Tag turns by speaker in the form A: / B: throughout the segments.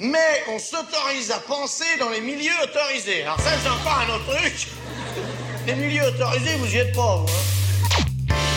A: mais on s'autorise à penser dans les milieux autorisés. Alors ça, c'est encore un autre truc. Les milieux autorisés, vous y êtes pas, vous. hein.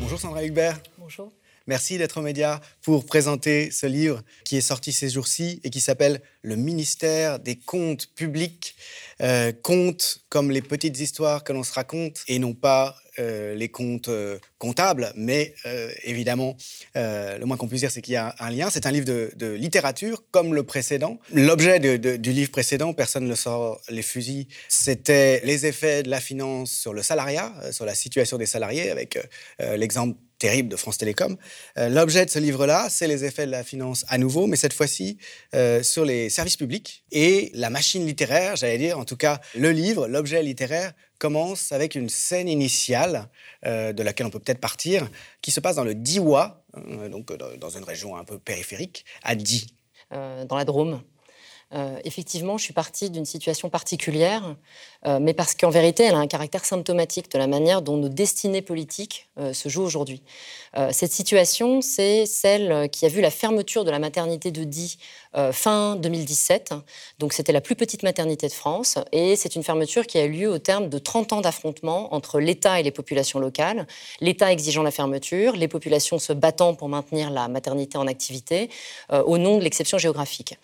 B: Bonjour Sandra Hugbert.
C: Bonjour.
B: Merci d'être aux médias pour présenter ce livre qui est sorti ces jours-ci et qui s'appelle Le ministère des comptes publics. Euh, comptes comme les petites histoires que l'on se raconte et non pas euh, les comptes euh, comptables, mais euh, évidemment, le moins qu'on puisse dire, c'est qu'il y a un lien. C'est un livre de, littérature comme le précédent. L'objet du livre précédent, personne ne sort les fusils, c'était les effets de la finance sur le salariat, sur la situation des salariés, avec l'exemple terrible de France Télécom. Euh, L'objet de ce livre-là, c'est les effets de la finance à nouveau, mais cette fois-ci euh, sur les services publics. Et la machine littéraire, j'allais dire, en tout cas le livre, l'objet littéraire, commence avec une scène initiale euh, de laquelle on peut peut-être partir, qui se passe dans le Diwa, donc dans- une région un peu périphérique, à Di.
C: dans la Drôme. Effectivement, je suis partie d'une situation particulière, mais parce qu'en vérité, elle a un caractère symptomatique de la manière dont nos destinées politiques euh, se jouent aujourd'hui. Euh, cette situation, c'est celle euh, qui a vu la fermeture de la maternité de Die euh, fin 2017. Donc, c'était la plus petite maternité de France, et c'est une fermeture qui a eu lieu au terme de 30 ans d'affrontements entre l'État et les populations locales. L'État exigeant la fermeture, les populations se battant pour maintenir la maternité en activité, euh, au nom de l'exception géographique.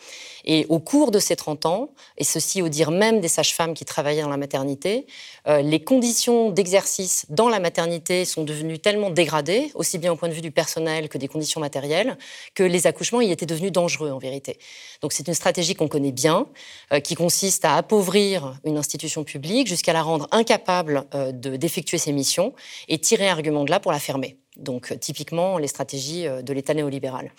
C: Et au cours de ces 30 ans, et ceci au dire même des sages-femmes qui travaillaient dans la maternité, euh, les conditions d'exercice dans la maternité sont devenues tellement dégradées, aussi bien au point de vue du personnel que des conditions matérielles, que les accouchements y étaient devenus dangereux en vérité. Donc c'est une stratégie qu'on connaît bien, euh, qui consiste à appauvrir une institution publique jusqu'à la rendre incapable euh, de- d'effectuer ses missions et tirer argument de là pour la fermer. Donc euh, typiquement les stratégies de l'État néolibéral.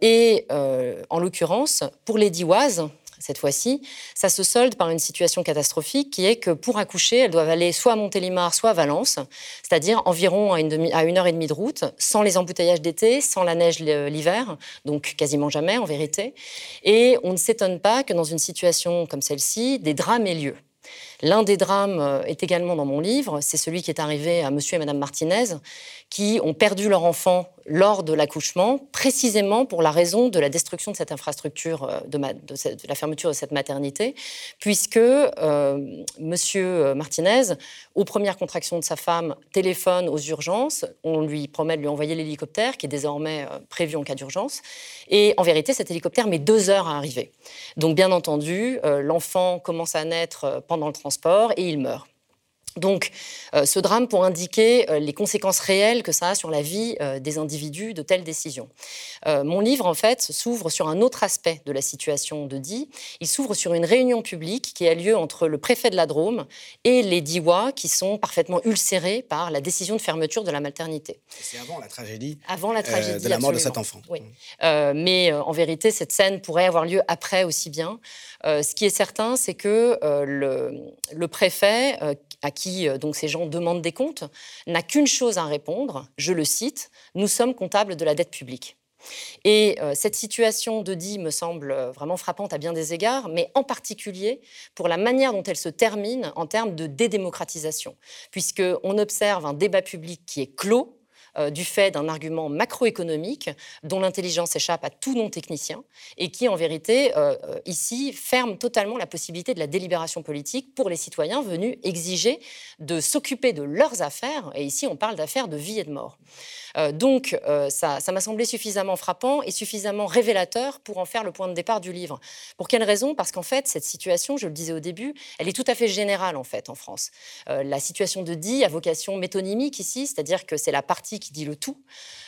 C: Et en l'occurrence, pour les Divoises, cette fois-ci, ça se solde par une situation catastrophique qui est que pour accoucher, elles doivent aller soit à Montélimar, soit à Valence, c'est-à-dire environ à une, heure et demie de route, sans les embouteillages d'été, sans la neige l'hiver, donc quasiment jamais en vérité. Et on ne s'étonne pas que dans une situation comme celle-ci, des drames aient lieu. L'un des drames euh, est également dans mon livre, c'est celui qui est arrivé à monsieur et madame Martinez, qui ont perdu leur enfant lors de l'accouchement, précisément pour la raison de la destruction de cette infrastructure, euh, de, la fermeture de cette maternité, puisque euh, monsieur Martinez, aux premières contractions de sa femme, téléphone aux urgences, on lui promet de lui envoyer l'hélicoptère, qui est désormais euh, prévu en cas d'urgence, et en vérité, cet hélicoptère met deux heures à arriver. Donc, bien entendu, euh, l'enfant commence à naître euh, pendant le transport et il meurt. Donc, euh, ce drame pour indiquer euh, les conséquences réelles que ça a sur la vie euh, des individus de telles décisions. Mon livre, en fait, s'ouvre sur un autre aspect de la situation de Die. Il s'ouvre sur une réunion publique qui a lieu entre le préfet de la Drôme et les Diois qui sont parfaitement ulcérés par la décision de fermeture de la maternité.
B: C'est avant la tragédie.
C: Avant la tragédie.
B: de la mort de cet enfant.
C: Oui. Euh, mais en vérité, cette scène pourrait avoir lieu après aussi bien. Ce qui est certain, c'est que le, le préfet, à qui euh, donc ces gens demandent des comptes, n'a qu'une chose à répondre. Je le cite Nous sommes comptables de la dette publique. Et euh, cette situation de Die me semble euh, vraiment frappante à bien des égards, mais en particulier pour la manière dont elle se termine en termes de dédémocratisation, puisqu'on observe un débat public qui est clos, euh, du fait d'un argument macroéconomique dont l'intelligence échappe à tout non-technicien et qui, en vérité, euh, euh, ici, ferme totalement la possibilité de la délibération politique pour les citoyens venus exiger de s'occuper de leurs affaires. Et ici, on parle d'affaires de vie et de mort. Donc, ça m'a semblé suffisamment frappant et suffisamment révélateur pour en faire le point de départ du livre. Pour quelle raison? Parce qu'en fait, cette situation, je le disais au début, elle est tout à fait générale en fait en France. La situation de dit a vocation métonymique ici, c'est-à-dire que c'est la partie qui dit le tout,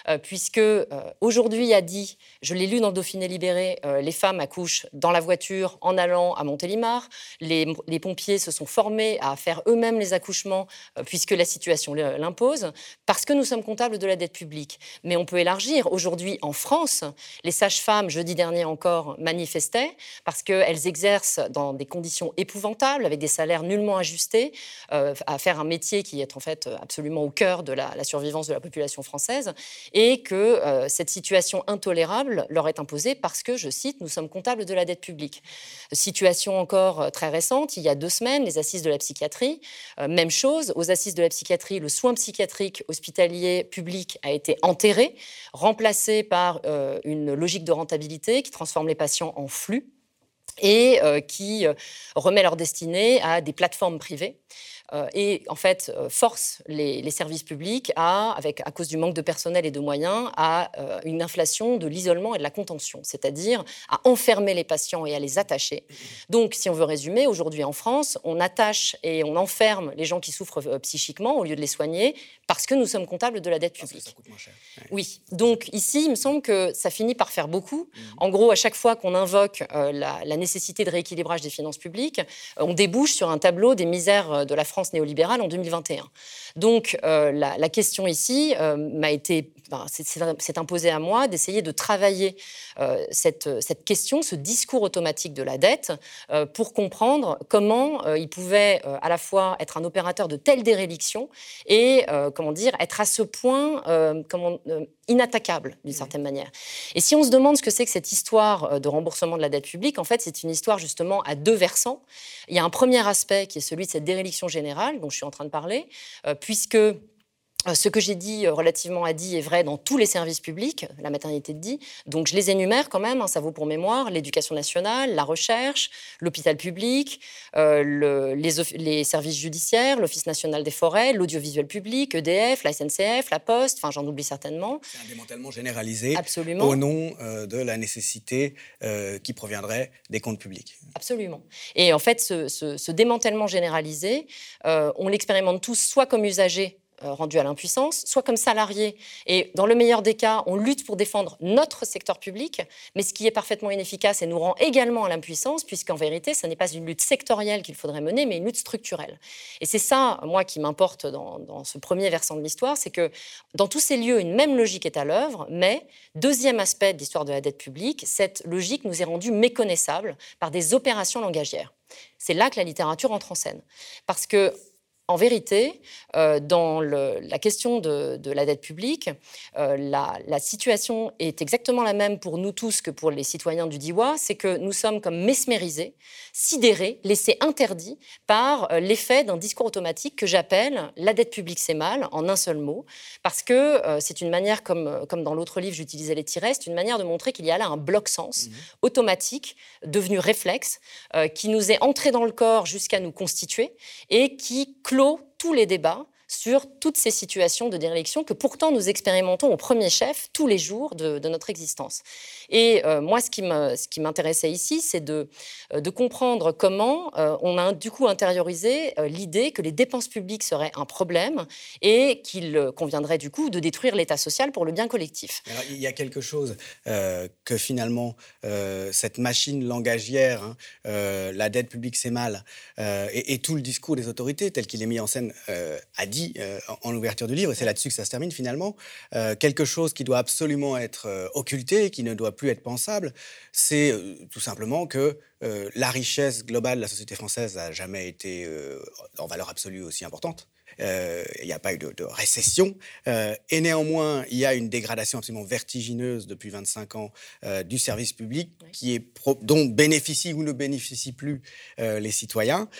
C: euh, puisque euh, aujourd'hui a dit, je l'ai lu dans le Dauphiné libéré, euh, les femmes accouchent dans la voiture en allant à Montélimar, les, pompiers se sont formés à faire eux-mêmes les accouchements euh, puisque la situation l'impose, parce que nous sommes comptables de la dette publique. Mais on peut élargir. Aujourd'hui, en France, les sages-femmes, jeudi dernier encore, manifestaient parce qu'elles exercent dans des conditions épouvantables, avec des salaires nullement ajustés, à faire un métier qui est en fait absolument au cœur de la, la survivance de la population française et que cette situation intolérable leur est imposée parce que, je cite, nous sommes comptables de la dette publique. Situation encore très récente, il y a deux semaines, les assises de la psychiatrie, même chose, aux assises de la psychiatrie, le soin psychiatrique hospitalier public a été enterré, remplacé par une logique de rentabilité qui transforme les patients en flux et euh, qui euh, remet leur destinée à des plateformes privées euh, et en fait euh, force les, services publics à, avec, à cause du manque de personnel et de moyens, à euh, une inflation de l'isolement et de la contention, c'est-à-dire à enfermer les patients et à les attacher. Donc, si on veut résumer, aujourd'hui en France, on attache et on enferme les gens qui souffrent psychiquement au lieu de les soigner parce que nous sommes comptables de la dette publique.
B: ça coûte moins cher.
C: Oui, donc ici, il me semble que ça finit par faire beaucoup. Mmh. En gros, à chaque fois qu'on invoque la, la, nécessité de rééquilibrage des finances publiques, on débouche sur un tableau des misères de la France néolibérale en 2021. Donc euh, la, question ici euh, m'a été, c'est imposé à moi d'essayer de travailler euh, cette, cette, question, ce discours automatique de la dette, pour comprendre comment il pouvait à la fois être un opérateur de telle déréliction et comment dire être à ce point comment, inattaquable d'une certaine manière. Et si on se demande ce que c'est que cette histoire de remboursement de la dette publique, en fait c'est une histoire justement à deux versants. Il y a un premier aspect qui est celui de cette déréliction générale dont je suis en train de parler, puisque euh, ce que j'ai dit euh, relativement à dit est vrai dans tous les services publics, la maternité de dit. Donc je les énumère quand même, hein, ça vaut pour mémoire, l'éducation nationale, la recherche, l'hôpital public, euh, les, services judiciaires, l'Office national des forêts, l'audiovisuel public, EDF, la SNCF, la Poste, enfin j'en oublie certainement.
B: C'est un démantèlement généralisé
C: Absolument.
B: au nom de la nécessité qui proviendrait des comptes publics.
C: Absolument. Et en fait, ce, ce démantèlement généralisé, on l'expérimente tous soit comme usager euh, rendu à l'impuissance, soit comme salarié. Et dans le meilleur des cas, on lutte pour défendre notre secteur public, mais ce qui est parfaitement inefficace et nous rend également à l'impuissance, puisqu'en vérité, ce n'est pas une lutte sectorielle qu'il faudrait mener, mais une lutte structurelle. Et c'est ça, moi, qui m'importe dans, dans, ce premier versant de l'histoire, c'est que dans tous ces lieux, une même logique est à l'œuvre, mais, deuxième aspect de l'histoire de la dette publique, cette logique nous est rendue méconnaissable par des opérations langagières. C'est là que la littérature entre en scène. Parce que en vérité, euh, dans la question de, la dette publique, euh, la, situation est exactement la même pour nous tous que pour les citoyens du Diwa, c'est que nous sommes comme mesmérisés, sidérés, laissés interdits par euh, l'effet d'un discours automatique que j'appelle la dette publique c'est mal, en un seul mot, parce que c'est une manière, comme, comme dans l'autre livre j'utilisais les tirets, c'est une manière de montrer qu'il y a là un bloc-sens mmh. automatique, devenu réflexe, qui nous est entré dans le corps jusqu'à nous constituer et qui tous les débats sur toutes ces situations de déréliction que pourtant nous expérimentons au premier chef tous les jours de, notre existence. Et euh, moi, ce qui m'intéressait ici, c'est de, euh, comprendre comment euh, on a du coup intériorisé l'idée que les dépenses publiques seraient un problème et qu'il conviendrait du coup de détruire l'État social pour le bien collectif.
B: il y a quelque chose que finalement, cette machine langagière, hein, la dette publique c'est mal, et, tout le discours des autorités tel qu'il est mis en scène a dit euh, en ouverture du livre, et c'est là-dessus que ça se termine finalement, euh, quelque chose qui doit absolument être euh, occulté, qui ne doit plus être pensable, c'est tout simplement que la richesse globale de la société française n'a jamais été en valeur absolue aussi importante. il n'y a pas eu de, récession. et néanmoins, il y a une dégradation absolument vertigineuse depuis 25 ans du service public qui est dont bénéficient ou ne bénéficient plus les citoyens.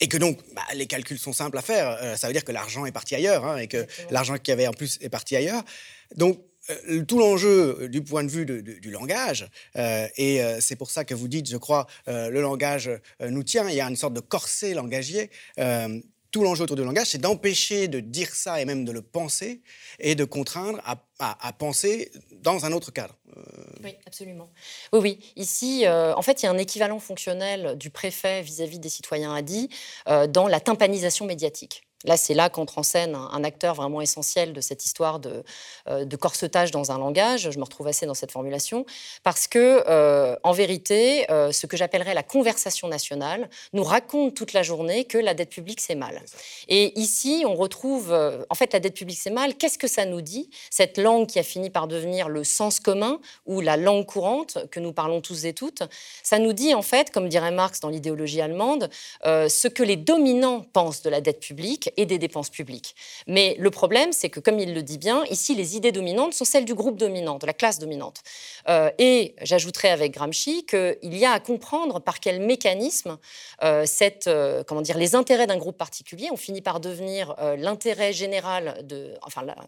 B: Et que donc, bah, les calculs sont simples à faire. Euh, ça veut dire que l'argent est parti ailleurs, hein, et que l'argent qu'il y avait en plus est parti ailleurs. Donc, euh, tout l'enjeu euh, du point de vue du langage, et c'est pour ça que vous dites, je crois, le langage nous tient, il y a une sorte de corset langagier. Tout l'enjeu autour du langage, c'est d'empêcher de dire ça et même de le penser, et de contraindre à, penser dans un autre cadre.
C: Oui, absolument. Oui, oui. Ici, euh, en fait, il y a un équivalent fonctionnel du préfet vis-à-vis des citoyens à dit euh, dans la tympanisation médiatique. Là, c'est là qu'entre en scène un, acteur vraiment essentiel de cette histoire de, euh, de, corsetage dans un langage. Je me retrouve assez dans cette formulation parce que, euh, en vérité, euh, ce que j'appellerais la conversation nationale nous raconte toute la journée que la dette publique c'est mal. Et ici, on retrouve, en fait, la dette publique c'est mal. Qu'est-ce que ça nous dit Cette langue qui a fini par devenir le sens commun ou la langue courante que nous parlons tous et toutes, ça nous dit en fait, comme dirait Marx dans l'idéologie allemande, ce que les dominants pensent de la dette publique et des dépenses publiques. Mais le problème, c'est que, comme il le dit bien, ici, les idées dominantes sont celles du groupe dominant, de la classe dominante. Euh, et j'ajouterai avec Gramsci qu'il y a à comprendre par quel mécanisme comment dire, les intérêts d'un groupe particulier ont fini par devenir l'intérêt général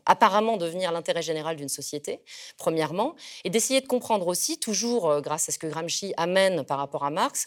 C: apparemment devenir l'intérêt général d'une société, premièrement, et d'essayer de comprendre aussi, toujours grâce à ce que Gramsci amène par rapport à Marx,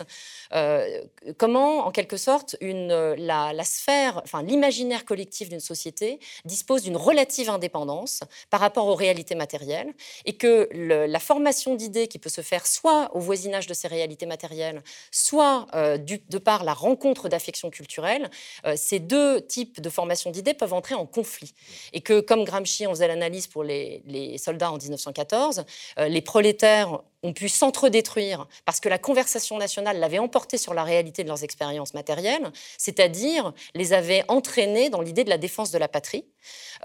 C: comment, en quelque sorte, la sphère, enfin l'imaginaire collectif d'une société dispose d'une relative indépendance par rapport aux réalités matérielles et que la formation d'idées qui peut se faire soit au voisinage de ces réalités matérielles, soit euh, de par la rencontre d'affections culturelles, euh, ces deux types de formation d'idées peuvent entrer en conflit. Et que, comme Gramsci en faisait l'analyse pour les, soldats en 1914, euh, les prolétaires ont pu s'entre-détruire parce que la conversation nationale l'avait emporté sur la réalité de leurs expériences matérielles, c'est-à-dire les avait entraînés dans l'idée de la défense de la patrie,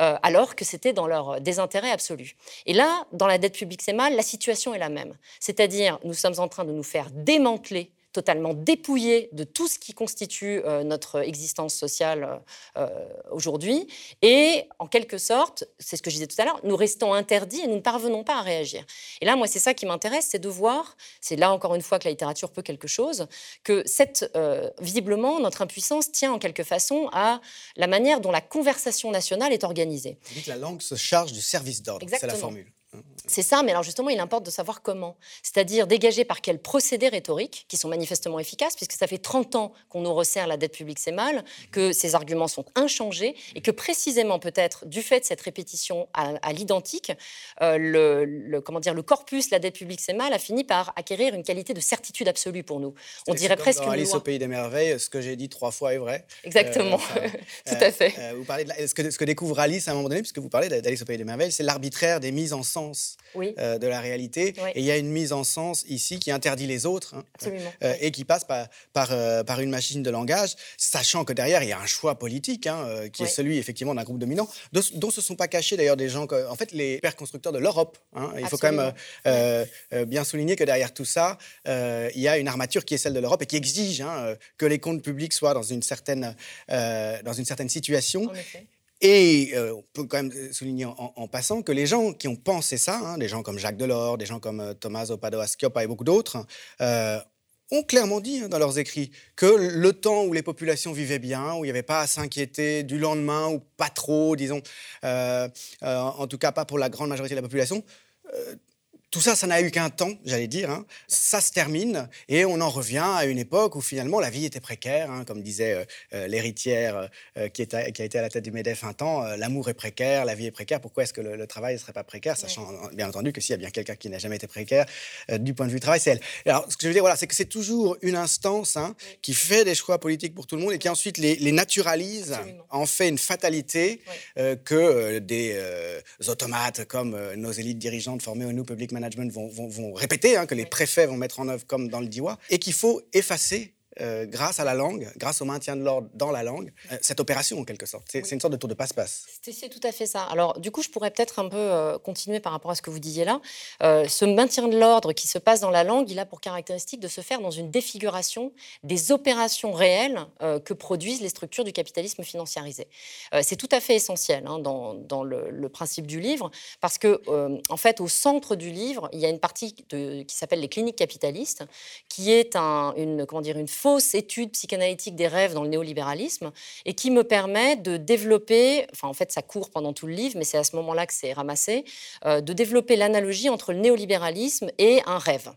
C: euh, alors que c'était dans leur désintérêt absolu. Et là, dans la dette publique, c'est mal, la situation est la même. C'est-à-dire, nous sommes en train de nous faire démanteler totalement dépouillé de tout ce qui constitue euh, notre existence sociale euh, euh, aujourd'hui. Et en quelque sorte, c'est ce que je disais tout à l'heure, nous restons interdits et nous ne parvenons pas à réagir. Et là, moi, c'est ça qui m'intéresse, c'est de voir, c'est là encore une fois que la littérature peut quelque chose, que cette, visiblement, notre impuissance tient en quelque façon à la manière dont la conversation nationale est organisée.
B: Vous dites que la langue se charge du service d'ordre, c'est la formule.
C: C'est ça, mais alors justement, il importe de savoir comment. C'est-à-dire dégager par quels procédés rhétoriques, qui sont manifestement efficaces, puisque ça fait 30 ans qu'on nous resserre la dette publique, c'est mal, que ces arguments sont inchangés, et que précisément, peut-être, du fait de cette répétition à, l'identique, euh, le, comment dire, le corpus, la dette publique, c'est mal, a fini par acquérir une qualité de certitude absolue pour nous.
B: On dirait presque dans Alice au pays des merveilles, ce que j'ai dit trois fois est vrai.
C: Exactement, euh, tout à fait.
B: Euh, vous parlez de ce, que, ce que découvre Alice à un moment donné, puisque vous parlez d'Alice au pays des merveilles, c'est l'arbitraire des mises en sens euh, de la réalité. Et il y a une mise en sens ici qui interdit les autres hein, euh, et qui passe par, par, euh, par, une machine de langage, sachant que derrière, il y a un choix politique hein, qui est celui effectivement d'un groupe dominant, dont, dont se sont pas cachés d'ailleurs des gens, en fait, les pères constructeurs de l'Europe. Hein. il faut quand même bien souligner que derrière tout ça, il y a une armature qui est celle de l'Europe et qui exige que les comptes publics soient dans une certaine, dans une certaine situation. Et euh, on peut quand même souligner en, passant que les gens qui ont pensé ça, hein, des gens comme Jacques Delors, des gens comme euh, Tommaso Padoa Schioppa et beaucoup d'autres, euh, ont clairement dit hein, dans leurs écrits que le temps où les populations vivaient bien, où il n'y avait pas à s'inquiéter du lendemain, ou pas trop, disons, en tout cas pas pour la grande majorité de la population, tout ça, ça n'a eu qu'un temps, j'allais dire. Hein. Ça se termine et on en revient à une époque où finalement la vie était précaire, hein, comme disait euh, euh, l'héritière euh, qui, qui, a été à la tête du MEDEF un temps. L'amour est précaire, la vie est précaire. Pourquoi est-ce que le, travail ne serait pas précaire, sachant bien entendu que s'il y a bien quelqu'un qui n'a jamais été précaire du point de vue du travail, c'est elle. Alors, ce que je veux dire, voilà, c'est que c'est toujours une instance hein, qui fait des choix politiques pour tout le monde et qui ensuite les, naturalise, en fait une fatalité que des automates comme nos élites dirigeantes formées au New Public Management vont, répéter, hein, que les préfets vont mettre en œuvre comme dans le DIWA, et qu'il faut effacer euh, grâce à la langue, grâce au maintien de l'ordre dans la langue, euh, cette opération en quelque sorte. C'est une sorte de tour de passe-passe.
C: C'est tout à fait ça. Alors du coup, je pourrais peut-être un peu euh, continuer par rapport à ce que vous disiez là. ce maintien de l'ordre qui se passe dans la langue, il a pour caractéristique de se faire dans une défiguration des opérations réelles que produisent les structures du capitalisme financiarisé. C'est tout à fait essentiel hein, dans, dans le, principe du livre, parce que en fait, au centre du livre, il y a une partie de, qui s'appelle les cliniques capitalistes, qui est un, une comment dire une fausse étude psychanalytique des rêves dans le néolibéralisme et qui me permet de développer, enfin en fait ça court pendant tout le livre, mais c'est à ce moment-là que c'est ramassé, euh, de développer l'analogie entre le néolibéralisme et un rêve.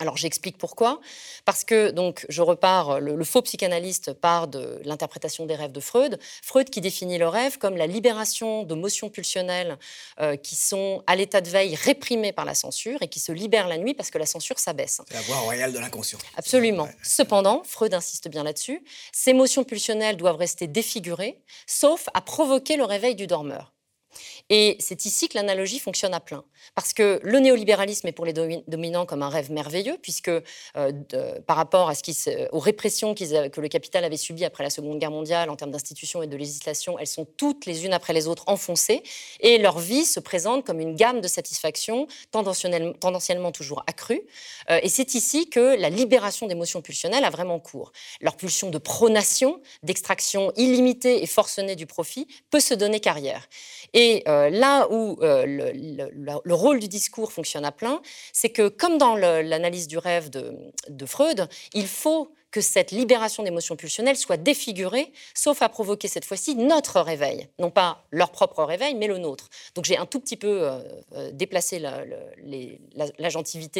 C: Alors j'explique pourquoi. Parce que donc je repars, le, faux psychanalyste part de l'interprétation des rêves de Freud. Freud qui définit le rêve comme la libération de motions pulsionnelles euh, qui sont à l'état de veille réprimées par la censure et qui se libèrent la nuit parce que la censure s'abaisse.
B: La voie royale de l'inconscient.
C: Absolument. Cependant, Freud insiste bien là-dessus, ces motions pulsionnelles doivent rester défigurées, sauf à provoquer le réveil du dormeur. Et c'est ici que l'analogie fonctionne à plein. Parce que le néolibéralisme est pour les dominants comme un rêve merveilleux, puisque par rapport aux répressions que le capital avait subies après la Seconde Guerre mondiale en termes d'institutions et de législation, elles sont toutes les unes après les autres enfoncées, et leur vie se présente comme une gamme de satisfaction tendanciellement, toujours accrue. et c'est ici que la libération d'émotions pulsionnelles a vraiment cours. Leur pulsion de pronation, d'extraction illimitée et forcenée du profit, peut se donner carrière. Et euh, là où euh, le, rôle du discours fonctionne à plein, c'est que comme dans l'analyse du rêve de, de Freud, il faut que cette libération d'émotions pulsionnelles soit défigurée, sauf à provoquer cette fois-ci notre réveil. Non pas leur propre réveil, mais le nôtre. Donc j'ai un tout petit peu euh, euh, déplacé de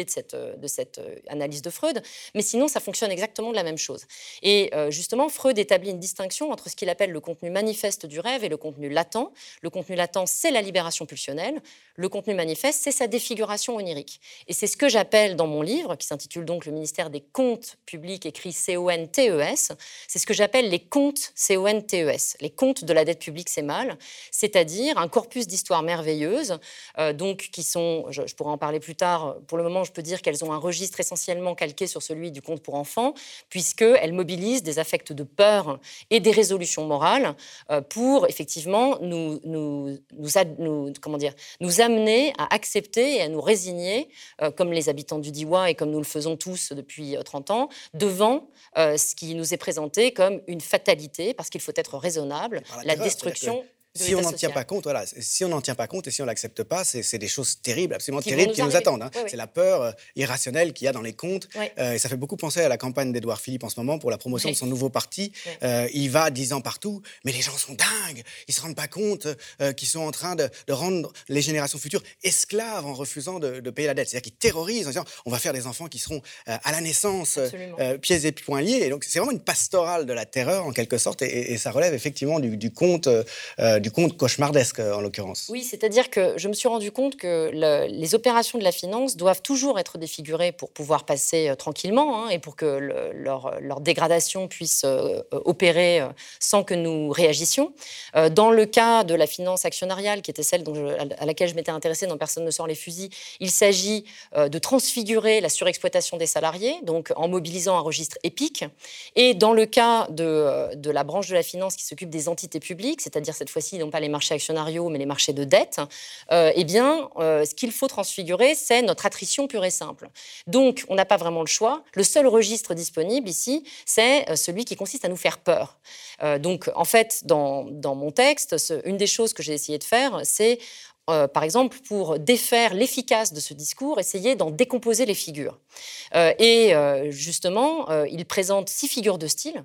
C: cette, euh, de cette analyse de Freud, mais sinon ça fonctionne exactement de la même chose. Et justement, Freud établit une distinction entre ce qu'il appelle le contenu manifeste du rêve et le contenu latent. Le contenu latent, c'est la libération pulsionnelle. Le contenu manifeste, c'est sa défiguration onirique. Et c'est ce que j'appelle dans mon livre, qui s'intitule donc Le ministère des comptes publics écrit C-O-N-T-E-S, c'est ce que j'appelle les comptes C-O-N-T-E-S. Les comptes de la dette publique, c'est mal, c'est-à-dire un corpus d'histoires merveilleuses, euh, donc qui sont, je, pourrais en parler plus tard, pour le moment je peux dire qu'elles ont un registre essentiellement calqué sur celui du compte pour enfants, puisqu'elles mobilisent des affects de peur et des résolutions morales euh, pour effectivement nous, comment dire, nous amener à accepter et à nous résigner, euh, comme les habitants du Diwa et comme nous le faisons tous depuis 30 ans, devant ce qui nous est présenté comme une fatalité, parce qu'il faut être raisonnable, la, destruction
B: si on n'en tient pas compte, voilà, si on n'en tient pas compte et si on l'accepte pas, c'est des choses terribles, absolument terribles qui nous attendent. Hein. C'est la peur euh, irrationnelle qu'il y a dans les comptes. Euh, et ça fait beaucoup penser à la campagne d'Edouard Philippe en ce moment pour la promotion de son nouveau parti. Euh, il va disant partout, mais les gens sont dingues, ils se rendent pas compte qu'ils sont en train de, rendre les générations futures esclaves en refusant de, payer la dette. C'est-à-dire qu'ils terrorisent en disant, on va faire des enfants qui seront à la naissance pieds et poings liés. Et donc c'est vraiment une pastorale de la terreur en quelque sorte, et, ça relève effectivement du, du conte du compte cauchemardesque en l'occurrence.
C: Oui, c'est-à-dire que je me suis rendu compte que les opérations de la finance doivent toujours être défigurées pour pouvoir passer euh, tranquillement hein, et pour que leur, dégradation puisse euh, opérer euh, sans que nous réagissions. dans le cas de la finance actionnariale, qui était celle à laquelle je m'étais intéressée dans Personne ne sort les fusils, il s'agit de transfigurer la surexploitation des salariés, donc en mobilisant un registre épique. Et dans le cas de la branche de la finance qui s'occupe des entités publiques, c'est-à-dire cette fois-ci non pas les marchés actionnariaux, mais les marchés de dette, euh, eh bien, euh, ce qu'il faut transfigurer, c'est notre attrition pure et simple. Donc, on n'a pas vraiment le choix. Le seul registre disponible ici, c'est euh, celui qui consiste à nous faire peur. donc, en fait, dans, dans mon texte, une des choses que j'ai essayé de faire, c'est euh, par exemple, pour défaire l'efficace de ce discours, essayer d'en décomposer les figures. Euh, et euh, justement, il présente six figures de style,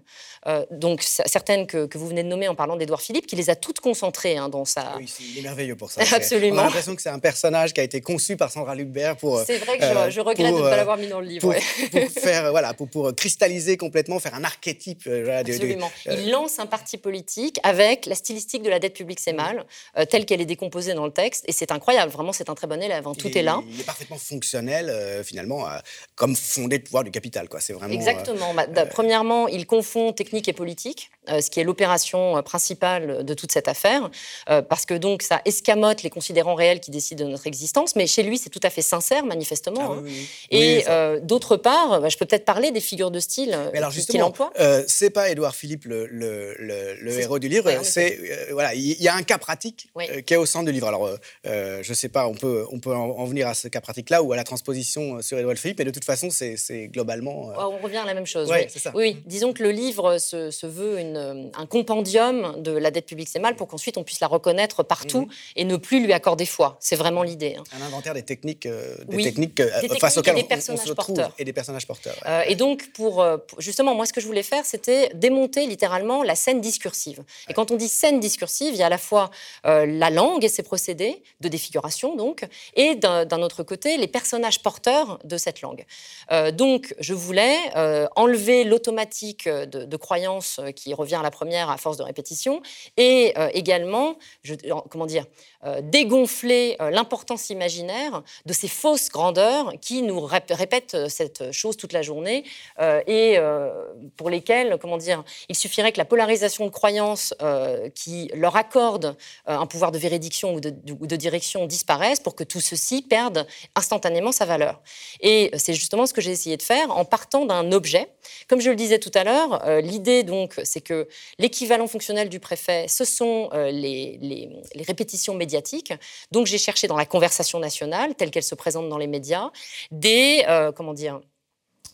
C: donc certaines que, vous venez de nommer en parlant d'Édouard Philippe, qui les a toutes concentrées hein, dans sa.
B: Oui, il est merveilleux pour ça.
C: Absolument. On
B: a l'impression que c'est un personnage qui a été conçu par Sandra Lucbert pour.
C: C'est vrai que je, regrette de ne pas l'avoir mis dans le livre.
B: Pour, faire, voilà, pour, pour, cristalliser complètement, faire un archétype.
C: Absolument. il lance un parti politique avec la stylistique de la dette publique, c'est mal, telle qu'elle est décomposée dans le texte et c'est incroyable, vraiment, c'est un très bon élève. Hein. Tout est, là.
B: Il est parfaitement fonctionnel, euh, finalement, euh, comme fondé de pouvoir du capital. Quoi. C'est vraiment.
C: Exactement. Bah, premièrement, il confond technique et politique, euh, ce qui est l'opération principale de toute cette affaire, parce que donc ça escamote les considérants réels qui décident de notre existence. Mais chez lui, c'est tout à fait sincère, manifestement. Ah hein. Et d'autre part, bah, je peux peut-être parler des figures de style qu'il emploie.
B: c'est pas Édouard Philippe le, le, le, héros du livre. c'est voilà, il y, a un cas pratique qui est au centre du livre. Alors euh, je ne sais pas, on peut, on peut en, venir à ce cas pratique-là ou à la transposition euh, sur Édouard Philippe, mais de toute façon, c'est globalement.
C: Euh, on revient à la même chose. oui, ça. oui, disons que le livre se, veut une, un compendium de la dette publique, c'est mal, pour qu'ensuite on puisse la reconnaître partout mhm. et ne plus lui accorder foi. C'est vraiment l'idée. Hein.
B: Un inventaire des techniques, des techniques, face auxquelles on, on, se retrouve
C: et
B: des personnages porteurs.
C: et donc, pour, justement, moi, ce que je voulais faire, c'était démonter littéralement la scène discursive. Et quand on dit scène discursive, il y a à la fois la langue et ses procédés, de défiguration donc, et d'un autre côté les personnages porteurs de cette langue. Euh, donc je voulais euh, enlever l'automatique de, croyance qui revient à la première à force de répétition, et euh, également, je, comment dire, dégonfler l'importance imaginaire de ces fausses grandeurs qui nous répètent cette chose toute la journée et pour lesquelles, comment dire, il suffirait que la polarisation de croyance qui leur accorde un pouvoir de véridiction ou de, direction disparaissent pour que tout ceci perde instantanément sa valeur. Et c'est justement ce que j'ai essayé de faire en partant d'un objet. Comme je le disais tout à l'heure, euh, l'idée donc c'est que l'équivalent fonctionnel du préfet, ce sont euh, les, les, répétitions Donc j'ai cherché dans la conversation nationale, telle qu'elle se présente dans les médias, des euh, comment dire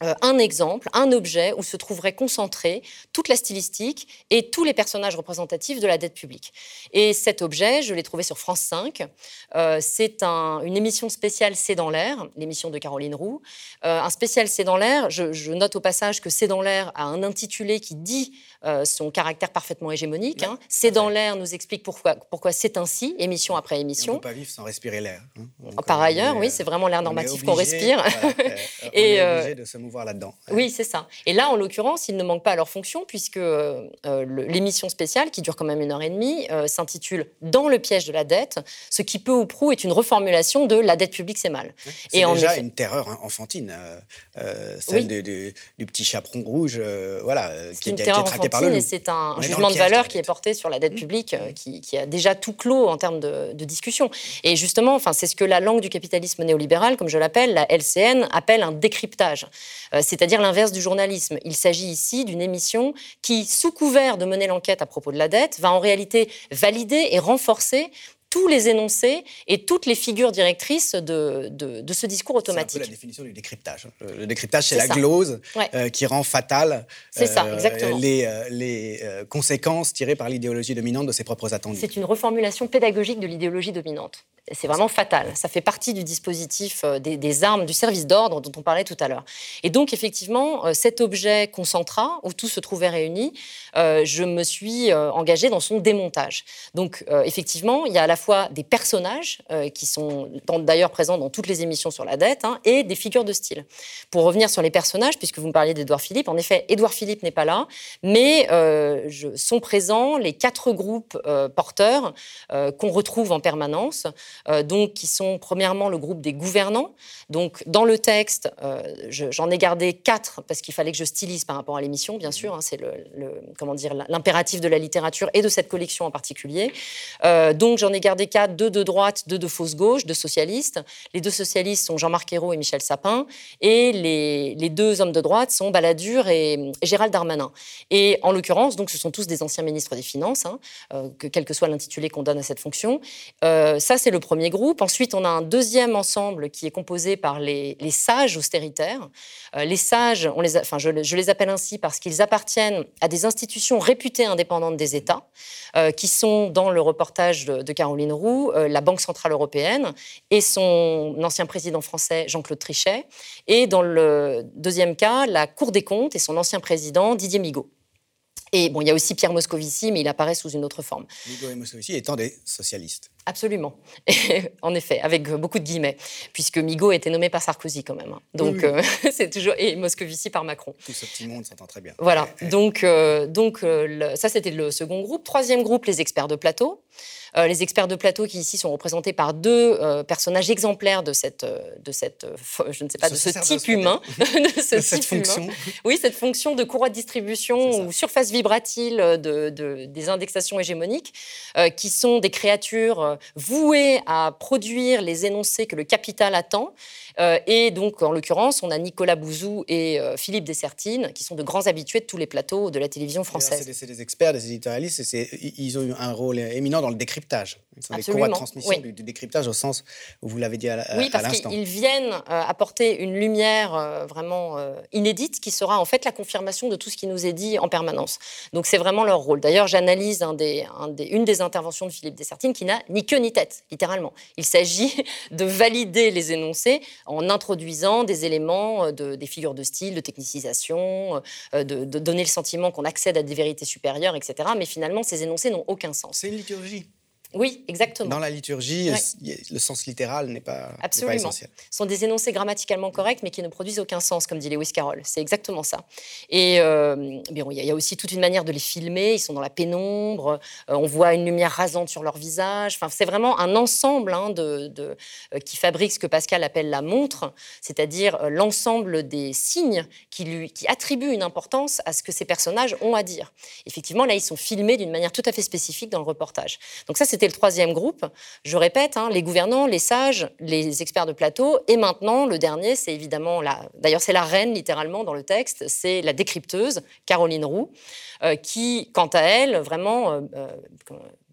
C: euh, un exemple, un objet où se trouverait concentré toute la stylistique et tous les personnages représentatifs de la dette publique. Et cet objet, je l'ai trouvé sur France 5. Euh, c'est une émission spéciale C'est dans l'air, l'émission de Caroline Roux. Un spécial C'est dans l'air, je, je, note au passage que C'est dans l'air a un intitulé qui dit euh, son caractère parfaitement hégémonique. Hein. C'est dans l'air nous explique pourquoi, pourquoi c'est ainsi, émission après émission.
B: on ne peut pas vivre sans respirer l'air. Hein.
C: Par ailleurs, oui, c'est vraiment l'air normatif qu'on respire.
B: on et est obligé de se mouvoir là-dedans.
C: Oui, c'est ça. Et là, en l'occurrence, ils ne manquent pas à leur fonction puisque euh, l'émission spéciale, qui dure quand même une heure et demie, euh, s'intitule Dans le piège de la dette, ce qui peu ou prou est une reformulation de La dette publique, c'est mal.
B: C'est déjà une terreur hein, enfantine, celle du, petit chaperon rouge, voilà, qui, qui, été
C: et c'est un jugement de valeur qui est porté sur la dette mmh. publique, euh, qui, a déjà tout clos en termes de, discussion. Et justement, enfin, c'est ce que la langue du capitalisme néolibéral, comme je l'appelle, la LCN, appelle un décryptage, euh, c'est-à-dire l'inverse du journalisme. Il s'agit ici d'une émission qui, sous couvert de mener l'enquête à propos de la dette, va en réalité valider et renforcer tous les énoncés et toutes les figures directrices de, de, ce discours automatique. C'est
B: la définition du décryptage. Le décryptage, c'est la glose euh, qui rend fatale
C: euh,
B: les, euh, les conséquences tirées par l'idéologie dominante de ses propres attendus.
C: C'est une reformulation pédagogique de l'idéologie dominante. C'est vraiment fatal. Ça fait partie du dispositif des, des armes du service d'ordre dont on parlait tout à l'heure. Et donc, effectivement, cet objet concentrat, où tout se trouvait réuni, je me suis engagée dans son démontage. Donc, effectivement, il y a à la fois des personnages euh, qui sont d'ailleurs présents dans toutes les émissions sur la dette hein, et des figures de style. Pour revenir sur les personnages, puisque vous me parliez d'Edouard Philippe, en effet, Édouard Philippe n'est pas là, mais euh, sont présents les quatre groupes euh, porteurs qu'on retrouve en permanence, donc qui sont premièrement le groupe des gouvernants. Donc dans le texte, j'en ai gardé quatre parce qu'il fallait que je stylise par rapport à l'émission, bien sûr. Hein, c'est comment dire l'impératif de la littérature et de cette collection en particulier. donc j'en ai gardé quatre, deux de droite, deux de fausse gauche, deux socialistes. Les deux socialistes sont Jean-Marc Ayrault et Michel Sapin. Et les, deux hommes de droite sont Balladur et, Gérald Darmanin. Et en l'occurrence, donc, ce sont tous des anciens ministres des Finances, hein, euh, que, quel que soit l'intitulé qu'on donne à cette fonction. Euh, ça, c'est le premier groupe. Ensuite, on a un deuxième ensemble qui est composé par les, sages austéritaires. Euh, les sages, on les enfin, je, les appelle ainsi parce qu'ils appartiennent à des institutions réputées indépendantes des États, qui sont dans le reportage de, de Caroline Caroline Roux, euh, la Banque Centrale Européenne et son ancien président français Jean-Claude Trichet, et dans le deuxième cas, la Cour des comptes et son ancien président Didier Migaud. Et bon, il y a aussi Pierre Moscovici, mais il apparaît sous une autre forme.
B: Migaud et Moscovici étant des socialistes.
C: Absolument, en effet, avec beaucoup de guillemets, puisque Migaud a été nommé par Sarkozy quand même. Hein. Donc euh, c'est toujours et Moscovici par Macron.
B: Tout ce petit monde s'entend très bien.
C: Voilà, donc euh, donc ça c'était le second groupe. Troisième groupe, les experts de plateau. Euh, les experts de plateau qui ici sont représentés par deux euh, personnages exemplaires de cette, euh, de cette, je ne sais pas, de ce type humain,
B: de ce cette fonction.
C: Oui, cette fonction de courroie de distribution ou surface vibratile de, des indexations hégémoniques, qui sont des créatures vouées à produire les énoncés que le capital attend. et donc, en l'occurrence, on a Nicolas Bouzou et Philippe Dessertine, qui sont de grands habitués de tous les plateaux de la télévision française.
B: C'est des, experts, des éditorialistes, et ils ont eu un rôle éminent dans le décryptage. Ils sont de transmission du, décryptage au sens où vous l'avez dit à,
C: l'instant. Oui, parce qu'ils viennent euh, apporter une lumière euh, vraiment euh, inédite qui sera en fait la confirmation de tout ce qui nous est dit en permanence. Donc c'est vraiment leur rôle. D'ailleurs, j'analyse un des, une des interventions de Philippe Dessertine qui n'a ni queue ni tête, littéralement. Il s'agit de valider les énoncés en introduisant des éléments, de, des figures de style, de technicisation, de, de donner le sentiment qu'on accède à des vérités supérieures, etc. Mais finalement, ces énoncés n'ont aucun sens.
B: C'est une liturgie.
C: Oui, exactement.
B: Dans la liturgie, le sens littéral n'est pas,
C: Absolument.
B: pas essentiel.
C: Ce sont des énoncés grammaticalement corrects, mais qui ne produisent aucun sens, comme dit Lewis Carroll. C'est exactement ça. Et euh, il y, a aussi toute une manière de les filmer. Ils sont dans la pénombre. Euh, on voit une lumière rasante sur leur visage. Enfin, c'est vraiment un ensemble hein, de, euh, qui fabrique ce que Pascal appelle la montre, c'est-à-dire l'ensemble des signes qui, lui, qui attribuent une importance à ce que ces personnages ont à dire. Effectivement, là, ils sont filmés d'une manière tout à fait spécifique dans le reportage. Donc ça, c'est le troisième groupe. Je répète, hein, les gouvernants, les sages, les experts de plateau. Et maintenant, le dernier, c'est évidemment la. D'ailleurs, c'est la reine, littéralement, dans le texte. C'est la décrypteuse, Caroline Roux, euh, qui, quant à elle, vraiment. Euh, euh,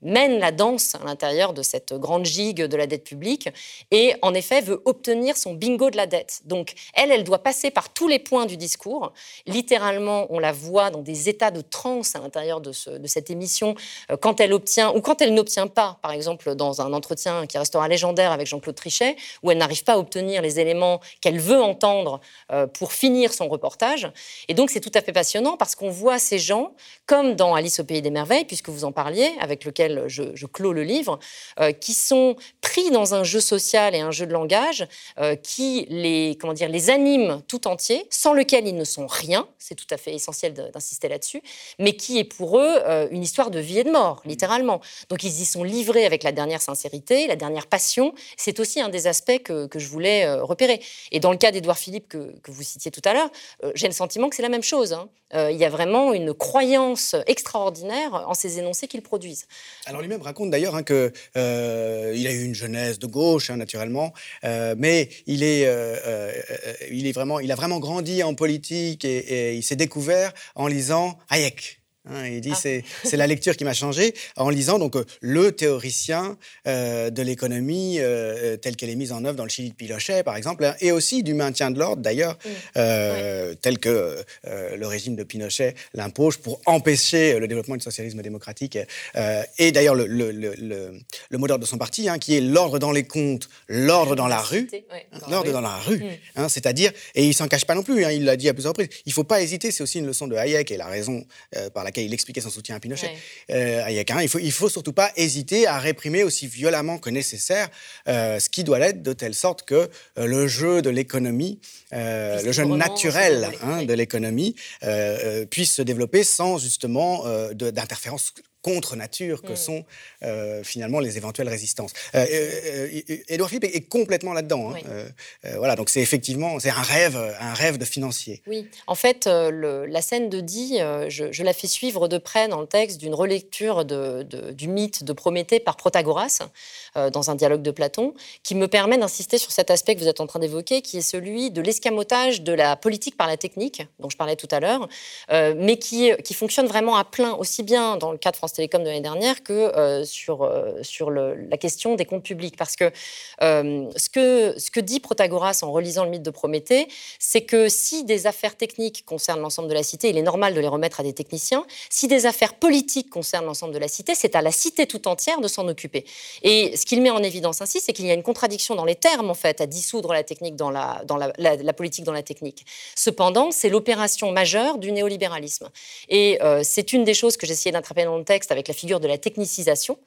C: mène la danse à l'intérieur de cette grande gigue de la dette publique et en effet veut obtenir son bingo de la dette. Donc elle, elle doit passer par tous les points du discours. Littéralement, on la voit dans des états de transe à l'intérieur de, cette émission euh, quand elle obtient ou quand elle n'obtient pas, par exemple dans un entretien qui restera légendaire avec Jean-Claude Trichet, où elle n'arrive pas à obtenir les éléments qu'elle veut entendre euh, pour finir son reportage. Et donc c'est tout à fait passionnant parce qu'on voit ces gens, comme dans Alice au pays des merveilles, puisque vous en parliez, avec lequel je, clôt le livre, euh, qui sont pris dans un jeu social et un jeu de langage euh, qui les, comment dire, les anime tout entier, sans lequel ils ne sont rien, c'est tout à fait essentiel d'insister là-dessus, mais qui est pour eux euh, une histoire de vie et de mort, littéralement. Donc ils y sont livrés avec la dernière sincérité, la dernière passion. C'est aussi un des aspects que, je voulais repérer. Et dans le cas d'Édouard Philippe que, vous citiez tout à l'heure, j'ai le sentiment que c'est la même chose. Hein. il y a vraiment une croyance extraordinaire en ces énoncés qu'ils produisent.
B: Alors lui-même raconte d'ailleurs hein, qu'il euh, a eu une jeunesse de gauche, hein, naturellement, euh, mais il, est, euh, il, est vraiment, il a vraiment grandi en politique et il s'est découvert en lisant Hayek. Hein, il dit ah. c'est la lecture qui m'a changé en lisant donc euh, le théoricien euh, de l'économie euh, telle qu'elle est mise en œuvre dans le Chili de Pinochet par exemple hein, et aussi du maintien de l'ordre d'ailleurs tel que le régime de Pinochet l'impose pour empêcher le développement du socialisme démocratique et d'ailleurs le, le, le, mot d'ordre de son parti hein, qui est l'ordre dans les comptes l'ordre dans la rue l'ordre dans la rue mm. c'est-à-dire et il s'en cache pas non plus il l'a dit à plusieurs reprises il faut pas hésiter c'est aussi une leçon de Hayek et la raison par laquelle il expliquait son soutien à Pinochet, euh, il faut, il faut surtout pas hésiter à réprimer aussi violemment que nécessaire euh, ce qui doit l'être, de telle sorte que euh, le jeu de l'économie, le jeu naturel hein, de l'économie, puisse se développer sans justement d'interférence contre nature que mm. sont euh, finalement les éventuelles résistances. Euh, euh, Édouard Philippe est, complètement là-dedans. Hein. voilà, donc c'est effectivement c'est un rêve, un rêve de financier.
C: Oui, en fait, la scène de Die, je, la fais suivre de près dans le texte d'une relecture de, du mythe de Prométhée par Protagoras dans un dialogue de Platon, qui me permet d'insister sur cet aspect que vous êtes en train d'évoquer, qui est celui de l'escamotage de la politique par la technique, dont je parlais tout à l'heure, mais qui, qui fonctionne vraiment à plein, aussi bien dans le cas de France Télécom de l'année dernière que euh, sur, euh, sur la question des comptes publics. Parce que, euh, ce que ce que dit Protagoras en relisant le mythe de Prométhée, c'est que si des affaires techniques concernent l'ensemble de la cité, il est normal de les remettre à des techniciens. Si des affaires politiques concernent l'ensemble de la cité, c'est à la cité tout entière de s'en occuper. Et ce qu'il met en évidence ainsi, c'est qu'il y a une contradiction dans les termes, en fait, à dissoudre la, politique dans la technique. Cependant, c'est l'opération majeure du néolibéralisme. Et c'est une des choses que j'essayais d'attraper dans le texte avec la figure de la technicisation.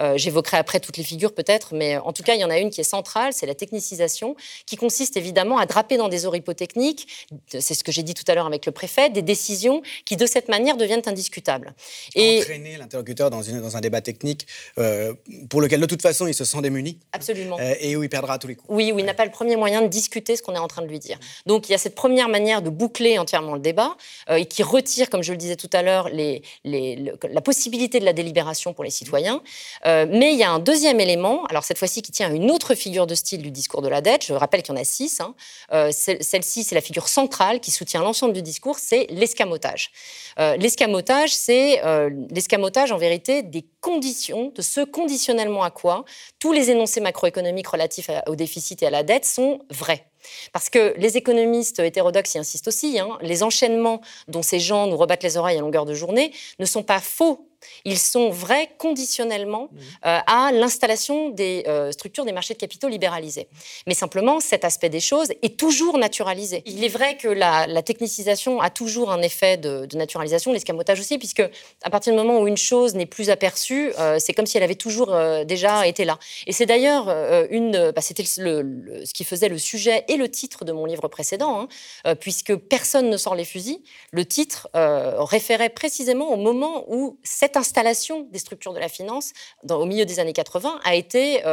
C: Euh, j'évoquerai après toutes les figures peut-être, mais en tout cas, il y en a une qui est centrale, c'est la technicisation, qui consiste évidemment à draper dans des oripeaux techniques, c'est ce que j'ai dit tout à l'heure avec le préfet, des décisions qui de cette manière deviennent indiscutables.
B: Et entraîner l'interlocuteur dans, dans, un débat technique euh, pour lequel de toute façon il se sent démuni.
C: Absolument.
B: Euh, et où il perdra à tous les coups.
C: Oui, où il n'a pas le premier moyen de discuter ce qu'on est en train de lui dire. Donc il y a cette première manière de boucler entièrement le débat et qui retire, comme je le disais tout à l'heure, les, les, la possibilité de la délibération pour les citoyens. Euh, mais il y a un deuxième élément, alors cette fois-ci qui tient à une autre figure de style du discours de la dette. Je rappelle qu'il y en a six. Hein. Euh, celle-ci, c'est la figure centrale qui soutient l'ensemble du discours, c'est l'escamotage. Euh, l'escamotage, c'est l'escamotage en vérité des conditions, de ce conditionnellement à quoi tous les énoncés macroéconomiques relatifs au déficit et à la dette sont vrais. Parce que les économistes hétérodoxes y insistent aussi, hein, les enchaînements dont ces gens nous rebattent les oreilles à longueur de journée ne sont pas faux ils sont vrais conditionnellement mmh. euh, à l'installation des euh, structures des marchés de capitaux libéralisés. Mais simplement, cet aspect des choses est toujours naturalisé. Il est vrai que la, technicisation a toujours un effet de, naturalisation, l'escamotage aussi, puisque à partir du moment où une chose n'est plus aperçue, euh, c'est comme si elle avait toujours déjà été là. Et c'est d'ailleurs une, bah, c'était ce qui faisait le sujet et le titre de mon livre précédent, hein, puisque personne ne sort les fusils. Le titre référait précisément au moment où cette cette installation des structures de la finance au milieu des années 80 a été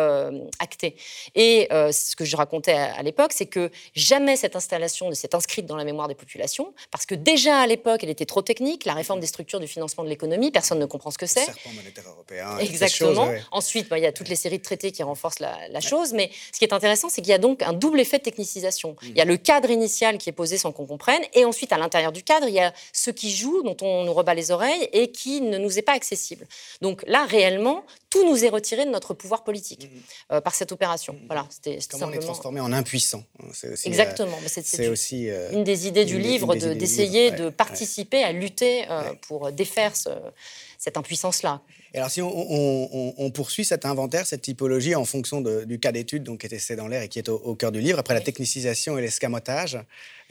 C: actée. Et ce que je racontais à, l'époque, c'est que jamais cette installation ne s'est inscrite dans la mémoire des populations, parce que déjà à l'époque, elle était trop technique. La réforme des structures du financement de l'économie, personne ne comprend ce que c'est.
B: monétaire européen.
C: Exactement. Ensuite, bah, il y a toutes les séries de traités qui renforcent la, chose. Mais ce qui est intéressant, c'est qu'il y a donc un double effet de technicisation. Il y a le cadre initial qui est posé sans qu'on comprenne, et ensuite, à l'intérieur du cadre, il y a ceux qui jouent, dont on nous rebat les oreilles, et qui ne nous est pas accessible. Donc là, réellement, tout nous est retiré de notre pouvoir politique mm-hmm. euh, par cette opération. Mm-hmm. Voilà,
B: c'était Comment on est transformé en impuissant.
C: Aussi, Exactement. c'est aussi euh, une des idées du livre d'essayer de, participer à lutter euh, pour défaire cette impuissance-là.
B: alors, si on, poursuit cet inventaire, cette typologie en fonction du cas d'étude donc, qui était dans l'air et qui est au, cœur du livre, après la technicisation et l'escamotage.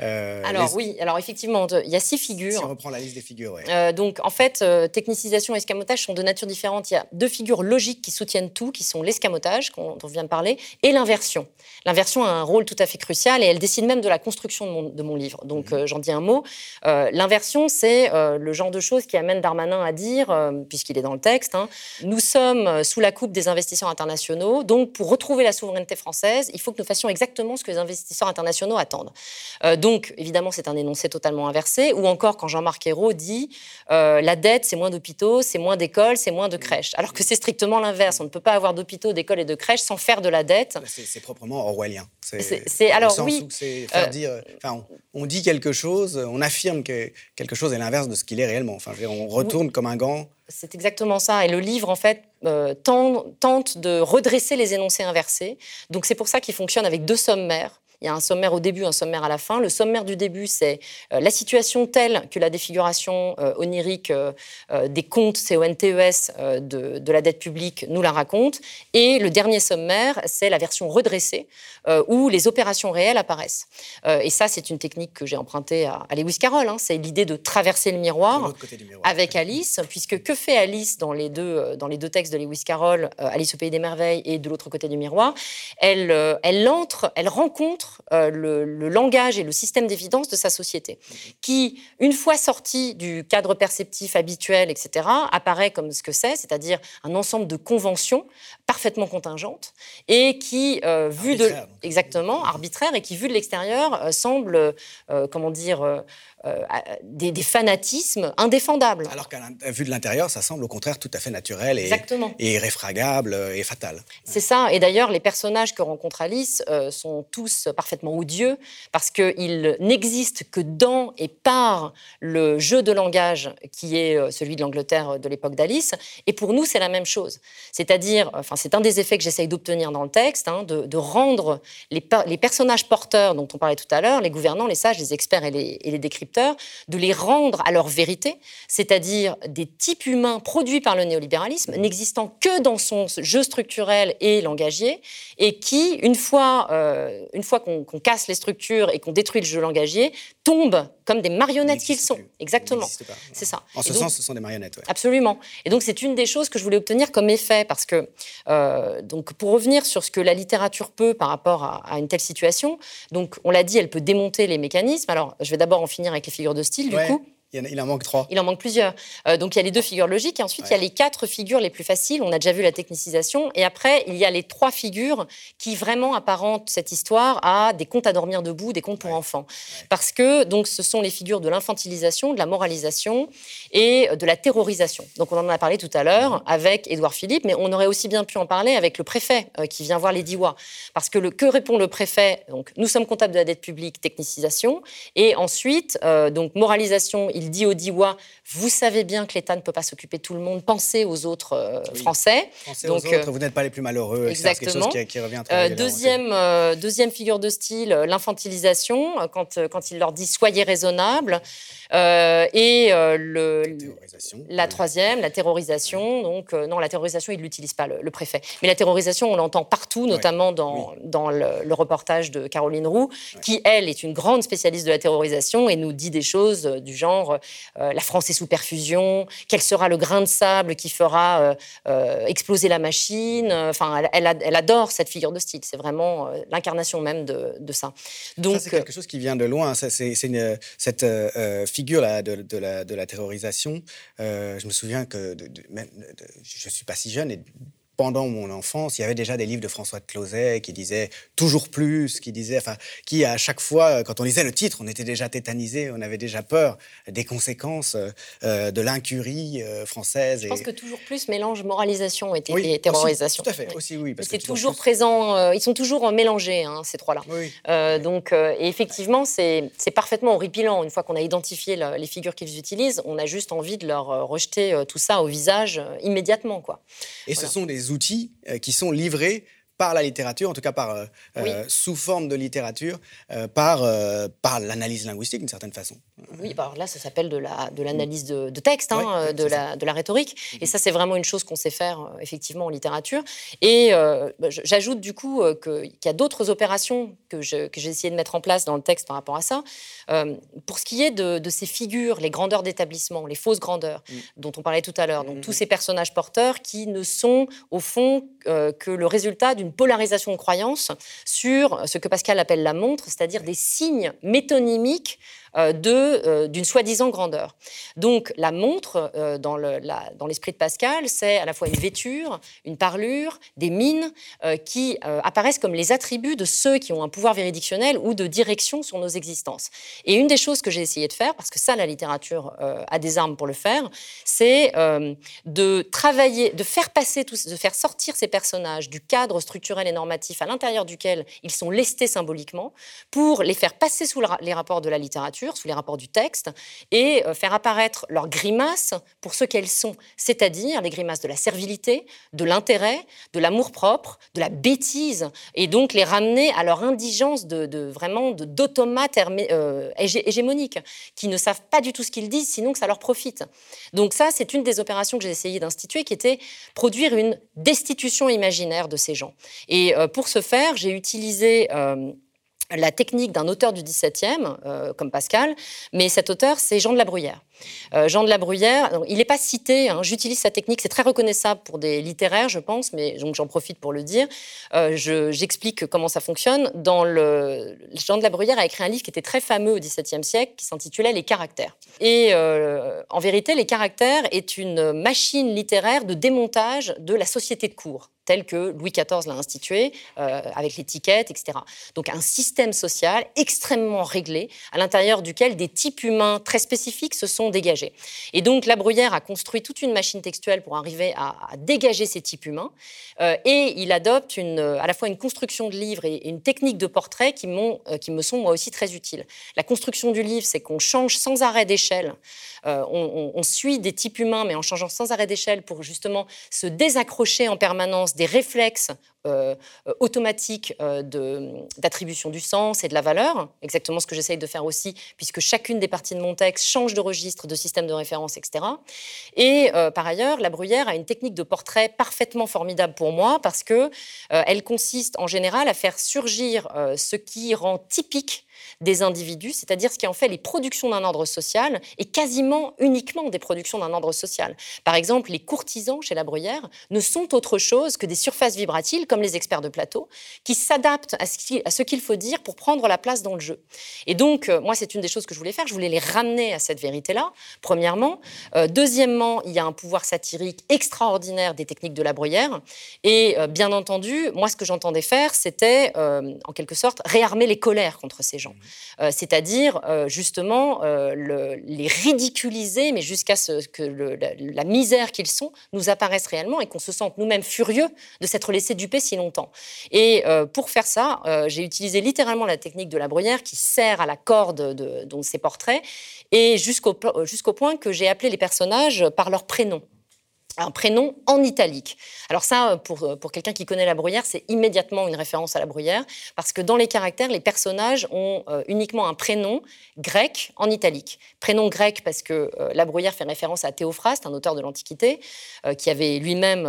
C: Euh, alors, oui, alors effectivement, il y a six figures.
B: Si on reprend la liste des figures, oui.
C: Euh, donc, en fait, euh, technicisation et escamotage sont de nature différente. Il y a deux figures logiques qui soutiennent tout, qui sont l'escamotage, dont on vient de parler, et l'inversion. L'inversion a un rôle tout à fait crucial et elle décide même de la construction de mon, livre. Donc, mhm. j'en dis un mot. l'inversion, c'est le genre de choses qui amène Darmanin à dire puisqu'il est dans le texte. Hein. Nous sommes sous la coupe des investisseurs internationaux, donc pour retrouver la souveraineté française, il faut que nous fassions exactement ce que les investisseurs internationaux attendent. Donc, évidemment, c'est un énoncé totalement inversé. Ou encore, quand Jean-Marc Ayrault dit euh, la dette, c'est moins d'hôpitaux, c'est moins d'écoles, c'est moins de crèches. Alors que c'est strictement l'inverse. On ne peut pas avoir d'hôpitaux, d'écoles et de crèches sans faire de la dette.
B: C'est proprement orwellien. C'est alors oui. Faire dire, enfin, on, dit quelque chose, on affirme que quelque chose est l'inverse de ce qu'il est réellement. Enfin, on retourne comme un gant
C: c'est exactement ça. Et le livre, en fait, euh, tente, de redresser les énoncés inversés. Donc c'est pour ça qu'il fonctionne avec deux sommaires. Il y a un sommaire au début, un sommaire à la fin. Le sommaire du début, c'est euh, la situation telle que la défiguration euh, onirique euh, des comptes CONTES de, de, la dette publique nous la raconte. Et le dernier sommaire, c'est la version redressée, où les opérations réelles apparaissent. et ça, c'est une technique que j'ai empruntée à, Lewis Carroll. Hein. C'est l'idée de traverser le miroir, avec Alice, puisque que fait Alice dans les deux, dans les deux textes de Lewis Carroll, Alice au pays des merveilles et de l'autre côté du miroir? Elle, elle entre, elle rencontre euh, le, langage et le système d'évidence de sa société, qui, une fois sorti du cadre perceptif habituel, etc., apparaît comme ce que c'est, c'est-à-dire un ensemble de conventions parfaitement contingentes et qui, euh, vu de exactement arbitraire et qui, vu de l'extérieur, euh, semble, comment dire, euh, des, fanatismes indéfendables.
B: Alors qu'à vue de l'intérieur, ça semble au contraire tout à fait naturel et, et irréfragable et fatal.
C: C'est ça. Et d'ailleurs, les personnages que rencontre Alice euh, sont tous parfaitement odieux parce qu'ils n'existent que dans et par le jeu de langage qui est euh, celui de l'Angleterre de l'époque d'Alice. Et pour nous, c'est la même chose. C'est-à-dire, enfin, c'est un des effets que j'essaye d'obtenir dans le texte, hein, de, rendre les, les, personnages porteurs dont on parlait tout à l'heure, les gouvernants, les sages, les experts et les, et les décrypteurs, de les rendre à leur vérité, c'est-à-dire des types humains produits par le néolibéralisme, n'existant que dans son jeu structurel et langagier, et qui, une fois, euh, fois qu'on casse les structures et qu'on détruit le jeu langagier, tombent comme des marionnettes qu'ils sont. Exactement. C'est ça.
B: En ce sens, ce sont des marionnettes.
C: Absolument. Et donc, c'est une des choses que je voulais obtenir comme effet, parce que, euh, donc, pour revenir sur ce que la littérature peut par rapport à, une telle situation, donc, on l'a dit, elle peut démonter les mécanismes. Alors, je vais d'abord en finir avec les figures de style, du coup.
B: Il en, manque trois.
C: Il en manque plusieurs. Euh, donc il y a les deux figures logiques et ensuite il y a les quatre figures les plus faciles. On a déjà vu la technicisation. Et après, il y a les trois figures qui vraiment apparentent cette histoire à des contes à dormir debout, des contes pour enfants. Parce que donc ce sont les figures de l'infantilisation, de la moralisation et de la terrorisation. Donc on en a parlé tout à l'heure avec Édouard Philippe, mais on aurait aussi bien pu en parler avec le préfet euh, qui vient voir les Diwa. Parce que le, que répond le préfet? Donc nous sommes comptables de la dette publique, technicisation. Et ensuite, euh, donc moralisation, il dit au Diwa, vous savez bien que l'État ne peut pas s'occuper de tout le monde, pensez aux autres euh, Français.
B: Pensez Donc, aux autres, euh, vous n'êtes pas les plus malheureux.
C: Exactement.
B: Quelque chose qui, revient très
C: euh, deuxième, deuxième figure de style, l'infantilisation, quand, quand il leur dit soyez raisonnables. et le, la, troisième, la terrorisation. Donc, non, la terrorisation, il ne l'utilise pas, le, préfet. Mais la terrorisation, on l'entend partout, notamment dans, dans le, reportage de Caroline Roux, qui, elle, est une grande spécialiste de la terrorisation et nous dit des choses du genre genre la France est sous perfusion, quel sera le grain de sable qui fera exploser la machine. Enfin, elle, adore cette figure de style. C'est vraiment l'incarnation même de, ça.
B: Donc, c'est quelque chose qui vient de loin. C'est cette figure là de, la, de la terrorisation. je me souviens que je suis pas si jeune et pendant mon enfance, il y avait déjà des livres de François de Closet qui disaient toujours plus, qui disaient, enfin, qui à chaque fois, quand on lisait le titre, on était déjà tétanisé, on avait déjà peur des conséquences euh, de l'incurie euh, française.
C: Je pense que toujours plus mélange moralisation et, terrorisation.
B: tout à fait, aussi oui.
C: C'est toujours, présent, euh, ils sont toujours mélangés, hein, ces trois-là. donc, et effectivement, c'est parfaitement horripilant. Une fois qu'on a identifié les figures qu'ils utilisent, on a juste envie de leur rejeter tout ça au visage immédiatement. Quoi.
B: Et ce sont des outils euh, qui sont livrés par la littérature, en tout cas par, euh, euh, sous forme de littérature, par, par l'analyse linguistique d'une certaine façon.
C: Oui, bah, alors là, ça s'appelle de l'analyse la, de, de, texte, hein, de, la, de la rhétorique. Et ça, c'est vraiment une chose qu'on sait faire effectivement en littérature. Et bah, j'ajoute du coup qu'il y a d'autres opérations que j'ai essayé de mettre en place dans le texte par rapport à ça. pour ce qui est de, ces figures, les grandeurs d'établissement, les fausses grandeurs mm. dont on parlait tout à l'heure, donc mm, tous ces personnages porteurs qui ne sont au fond que le résultat d'une polarisation de croyances sur ce que Pascal appelle la montre, c'est-à-dire des signes métonymiques d'une soi-disant grandeur. Donc la montre, euh, dans l'esprit de Pascal, c'est à la fois une vêture, une parlure, des mines qui apparaissent comme les attributs de ceux qui ont un pouvoir véridictionnel ou de direction sur nos existences. Et une des choses que j'ai essayé de faire, parce que ça, la littérature a des armes pour le faire, c'est de travailler, de faire passer, de faire sortir ces personnages du cadre structurel et normatif à l'intérieur duquel ils sont lestés symboliquement, pour les faire passer sous les rapports de la littérature sous les rapports du texte, et euh, faire apparaître leurs grimaces pour ce qu'elles sont, c'est-à-dire les grimaces de la servilité, de l'intérêt, de l'amour-propre, de la bêtise, et donc les ramener à leur indigence de, de vraiment d'automates euh, hégémoniques, qui ne savent pas du tout ce qu'ils disent, sinon que ça leur profite. Donc ça, c'est une des opérations que j'ai essayé d'instituer, qui était produire une destitution imaginaire de ces gens. Et euh, pour ce faire, j'ai utilisé la technique d'un auteur du XVIIe, euh, comme Pascal, mais cet auteur, c'est Jean de la Bruyère. Euh, Jean de la Bruyère, il n'est pas cité, hein, j'utilise sa technique, c'est très reconnaissable pour des littéraires, je pense, mais j'en profite pour le dire. Euh, j'explique comment ça fonctionne. Dans le, Jean de la Bruyère a écrit un livre qui était très fameux au XVIIe siècle, qui s'intitulait Les caractères. Et en vérité, Les caractères est une machine littéraire de démontage de la société de cour tel que Louis XIV l'a institué, euh, avec l'étiquette, etc. Donc un système social extrêmement réglé, à l'intérieur duquel des types humains très spécifiques se sont dégagés. Et donc la Bruyère a construit toute une machine textuelle pour arriver à, dégager ces types humains, euh, et il adopte une, à la fois une construction de livre et, une technique de portrait qui, euh, qui me sont moi aussi très utiles. La construction du livre, c'est qu'on change sans arrêt d'échelle, on, on suit des types humains, mais en changeant sans arrêt d'échelle pour justement se désaccrocher en permanence des réflexes euh, euh, automatiques euh, d'attribution du sens et de la valeur, exactement ce que j'essaye de faire aussi, puisque chacune des parties de mon texte change de registre, de système de référence, etc. Et par ailleurs, la Bruyère a une technique de portrait parfaitement formidable pour moi, parce que elle consiste en général à faire surgir ce qui rend typique des individus, c'est-à-dire ce qui en fait les productions d'un ordre social, et quasiment uniquement des productions d'un ordre social. Par exemple, les courtisans chez la Bruyère ne sont autre chose que des surfaces vibratiles, comme les experts de plateau, qui s'adaptent à ce qu'il faut dire pour prendre la place dans le jeu. Et donc, euh, moi, c'est une des choses que je voulais faire, je voulais les ramener à cette vérité-là, premièrement. Euh, deuxièmement, il y a un pouvoir satirique extraordinaire des techniques de la Bruyère. Et euh, bien entendu, moi, ce que j'entendais faire, c'était, en quelque sorte, réarmer les colères contre ces gens. Euh, c'est-à-dire euh, justement euh, les ridiculiser, mais jusqu'à ce que la, misère qu'ils sont nous apparaisse réellement et qu'on se sente nous-mêmes furieux de s'être laissé duper si longtemps. Et pour faire ça, j'ai utilisé littéralement la technique de la bruyère qui sert à la corde de, ces portraits, et jusqu'au jusqu'au point que j'ai appelé les personnages par leur prénom. Un prénom en italique. Alors ça, pour, pour quelqu'un qui connaît la bruyère, c'est immédiatement une référence à la bruyère, parce que dans les caractères, les personnages ont euh, uniquement un prénom grec en italique. Prénom grec parce que euh, la bruyère fait référence à Théophraste, un auteur de l'Antiquité, euh, qui avait lui-même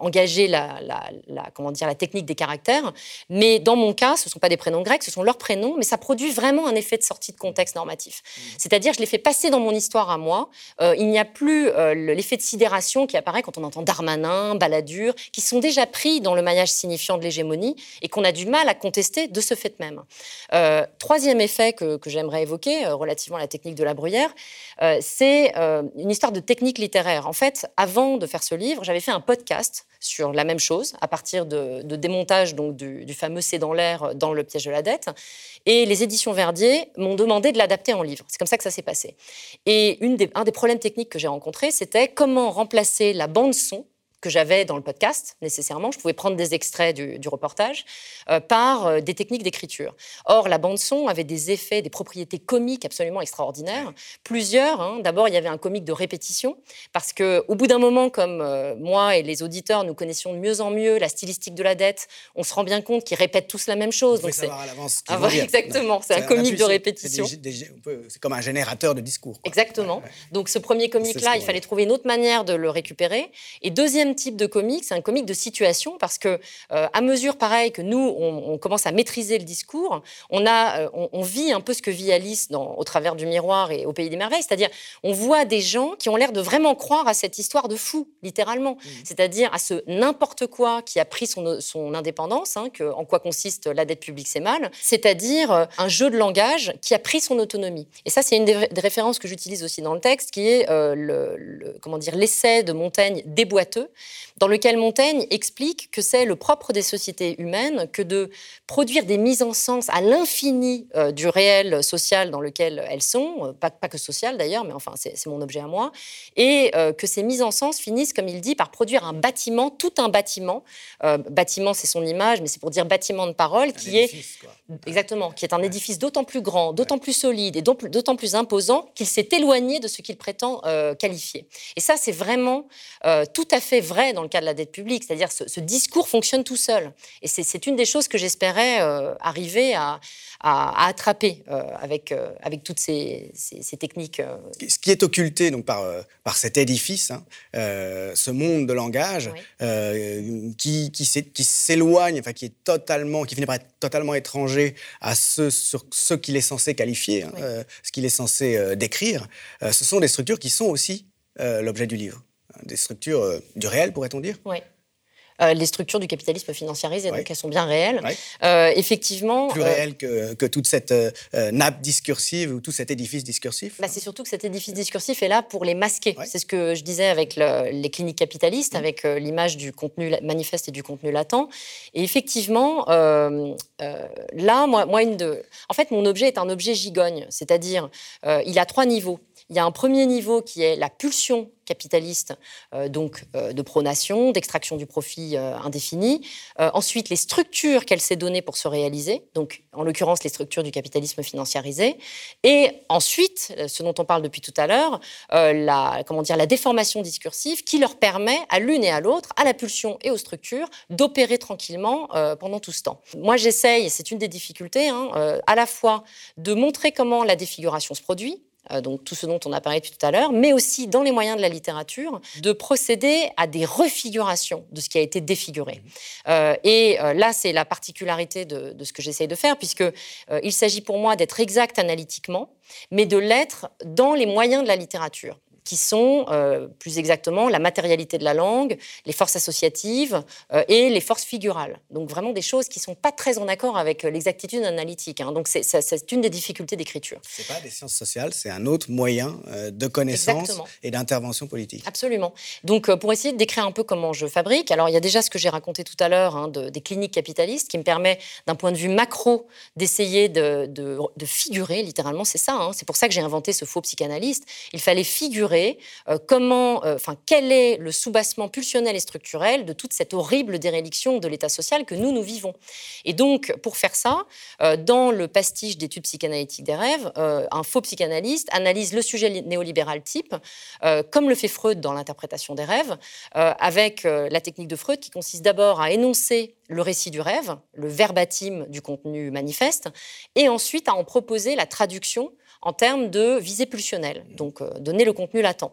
C: engagé la, la, comment dire, la technique des caractères. Mais dans mon cas, ce ne sont pas des prénoms grecs, ce sont leurs prénoms, mais ça produit vraiment un effet de sortie de contexte normatif. Mmh. C'est-à-dire, je les fais passer dans mon histoire à moi. il n'y a plus l'effet de sidération qui apparaît quand on entend Darmanin, Balladur, qui sont déjà pris dans le maillage signifiant de l'hégémonie et qu'on a du mal à contester de ce fait même. Euh, troisième effet que, j'aimerais évoquer euh, relativement à la technique de la bruyère, euh, c'est une histoire de technique littéraire. En fait, avant de faire ce livre, j'avais fait un podcast sur la même chose à partir de, démontage donc, du, fameux C'est dans l'air dans le piège de la dette. Et les éditions Verdier m'ont demandé de l'adapter en livre. C'est comme ça que ça s'est passé. Et une des, un des problèmes techniques que j'ai rencontrés, c'était comment remplacer la bande son que j'avais dans le podcast, nécessairement. Je pouvais prendre des extraits du, reportage euh, par euh, des techniques d'écriture. Or, la bande-son avait des effets, des propriétés comiques absolument extraordinaires. Plusieurs. Hein. D'abord, il y avait un comique de répétition, parce qu'au bout d'un moment, comme euh, moi et les auditeurs, nous connaissions de mieux en mieux la stylistique de la dette, on se rend bien compte qu'ils répètent tous la même chose.
B: Donc c'est à l'avance.
C: Ah, exactement, c'est un comique de répétition.
B: C'est comme un générateur de discours.
C: Exactement. Donc ce premier comique-là, il fallait trouver une autre manière de le récupérer. Et deuxième type de comique, c'est un comique de situation parce que euh, à mesure, pareil, que nous, on, commence à maîtriser le discours, on, a, euh, on, vit un peu ce que vit Alice dans, au travers du miroir et au pays des merveilles, c'est-à-dire on voit des gens qui ont l'air de vraiment croire à cette histoire de fou, littéralement, mmh. c'est-à-dire à ce n'importe quoi qui a pris son, son indépendance, hein, que, en quoi consiste la dette publique, c'est mal, c'est-à-dire euh, un jeu de langage qui a pris son autonomie. Et ça, c'est une des, références que j'utilise aussi dans le texte, qui est le, comment dire l'essai de Montaigne déboiteux, dans lequel Montaigne explique que c'est le propre des sociétés humaines que de produire des mises en sens à l'infini euh, du réel social dans lequel elles sont, euh, pas, que social d'ailleurs, mais enfin c'est mon objet à moi, et euh, que ces mises en sens finissent, comme il dit, par produire un bâtiment, tout un bâtiment. bâtiment, c'est son image, mais c'est pour dire bâtiment de parole, qui est exactement, qui est un édifice d'autant plus grand, d'autant plus solide et d'autant plus imposant qu'il s'est éloigné de ce qu'il prétend qualifier. Et ça, c'est vraiment tout à fait vrai dans le cas de la dette publique, c'est-à-dire ce, ce discours fonctionne tout seul. Et c'est une des choses que j'espérais euh, arriver à, attraper euh, avec, euh, avec toutes ces, techniques.
B: Ce qui est occulté donc, par, par cet édifice, hein, ce monde de langage qui, qui s'éloigne, enfin qui est totalement, qui finit par être totalement étranger à ce sur ce qu'il est censé qualifier, hein, ce qu'il est censé décrire, ce sont des structures qui sont aussi l'objet du livre des structures euh, du réel, pourrait-on dire
C: Oui. Euh, les structures du capitalisme financiarisé, donc elles sont bien réelles. Euh, effectivement.
B: Plus réelles que, que, toute cette nappe discursive ou tout cet édifice discursif
C: bah, C'est surtout que cet édifice discursif est là pour les masquer. C'est ce que je disais avec les cliniques capitalistes, mmh. avec l'image du contenu manifeste et du contenu latent. Et effectivement, là, moi, moi une de... en fait, mon objet est un objet gigogne, c'est-à-dire il a trois niveaux. Il y a un premier niveau qui est la pulsion capitaliste, euh, donc euh, de pronation, d'extraction du profit euh, indéfini. ensuite, les structures qu'elle s'est données pour se réaliser, donc en l'occurrence les structures du capitalisme financiarisé. Et ensuite, ce dont on parle depuis tout à l'heure, la, comment dire, la déformation discursive qui leur permet à l'une et à l'autre, à la pulsion et aux structures, d'opérer tranquillement pendant tout ce temps. Moi, j'essaye, et c'est une des difficultés, hein, à la fois de montrer comment la défiguration se produit, donc tout ce dont on a parlé tout à l'heure, mais aussi dans les moyens de la littérature, de procéder à des refigurations de ce qui a été défiguré. Euh, et euh, là, c'est la particularité de, ce que j'essaye de faire, puisqu'il il s'agit pour moi d'être exact analytiquement, mais de l'être dans les moyens de la littérature qui sont euh, plus exactement la matérialité de la langue, les forces associatives euh, et les forces figurales. Donc vraiment des choses qui ne sont pas très en accord avec l'exactitude analytique. Hein. Donc c'est une des difficultés d'écriture.
B: Ce n'est pas des sciences sociales, c'est un autre moyen euh, de connaissance et d'intervention politique.
C: Absolument. Donc pour essayer de décrire un peu comment je fabrique, alors il y a déjà ce que j'ai raconté tout à l'heure hein, de, des cliniques capitalistes qui me permet d'un point de vue macro d'essayer de, de, figurer, littéralement c'est ça, hein. c'est pour ça que j'ai inventé ce faux psychanalyste, il fallait figurer mesurer comment, enfin, quel est le soubassement pulsionnel et structurel de toute cette horrible déréliction de l'état social que nous, nous vivons. Et donc, pour faire ça, dans le pastiche d'études psychanalytiques des rêves, un faux psychanalyste analyse le sujet néolibéral type, comme le fait Freud dans l'interprétation des rêves, avec la technique de Freud qui consiste d'abord à énoncer le récit du rêve, le verbatim du contenu manifeste, et ensuite à en proposer la traduction en termes de visée pulsionnelle, donc euh, donner le contenu latent.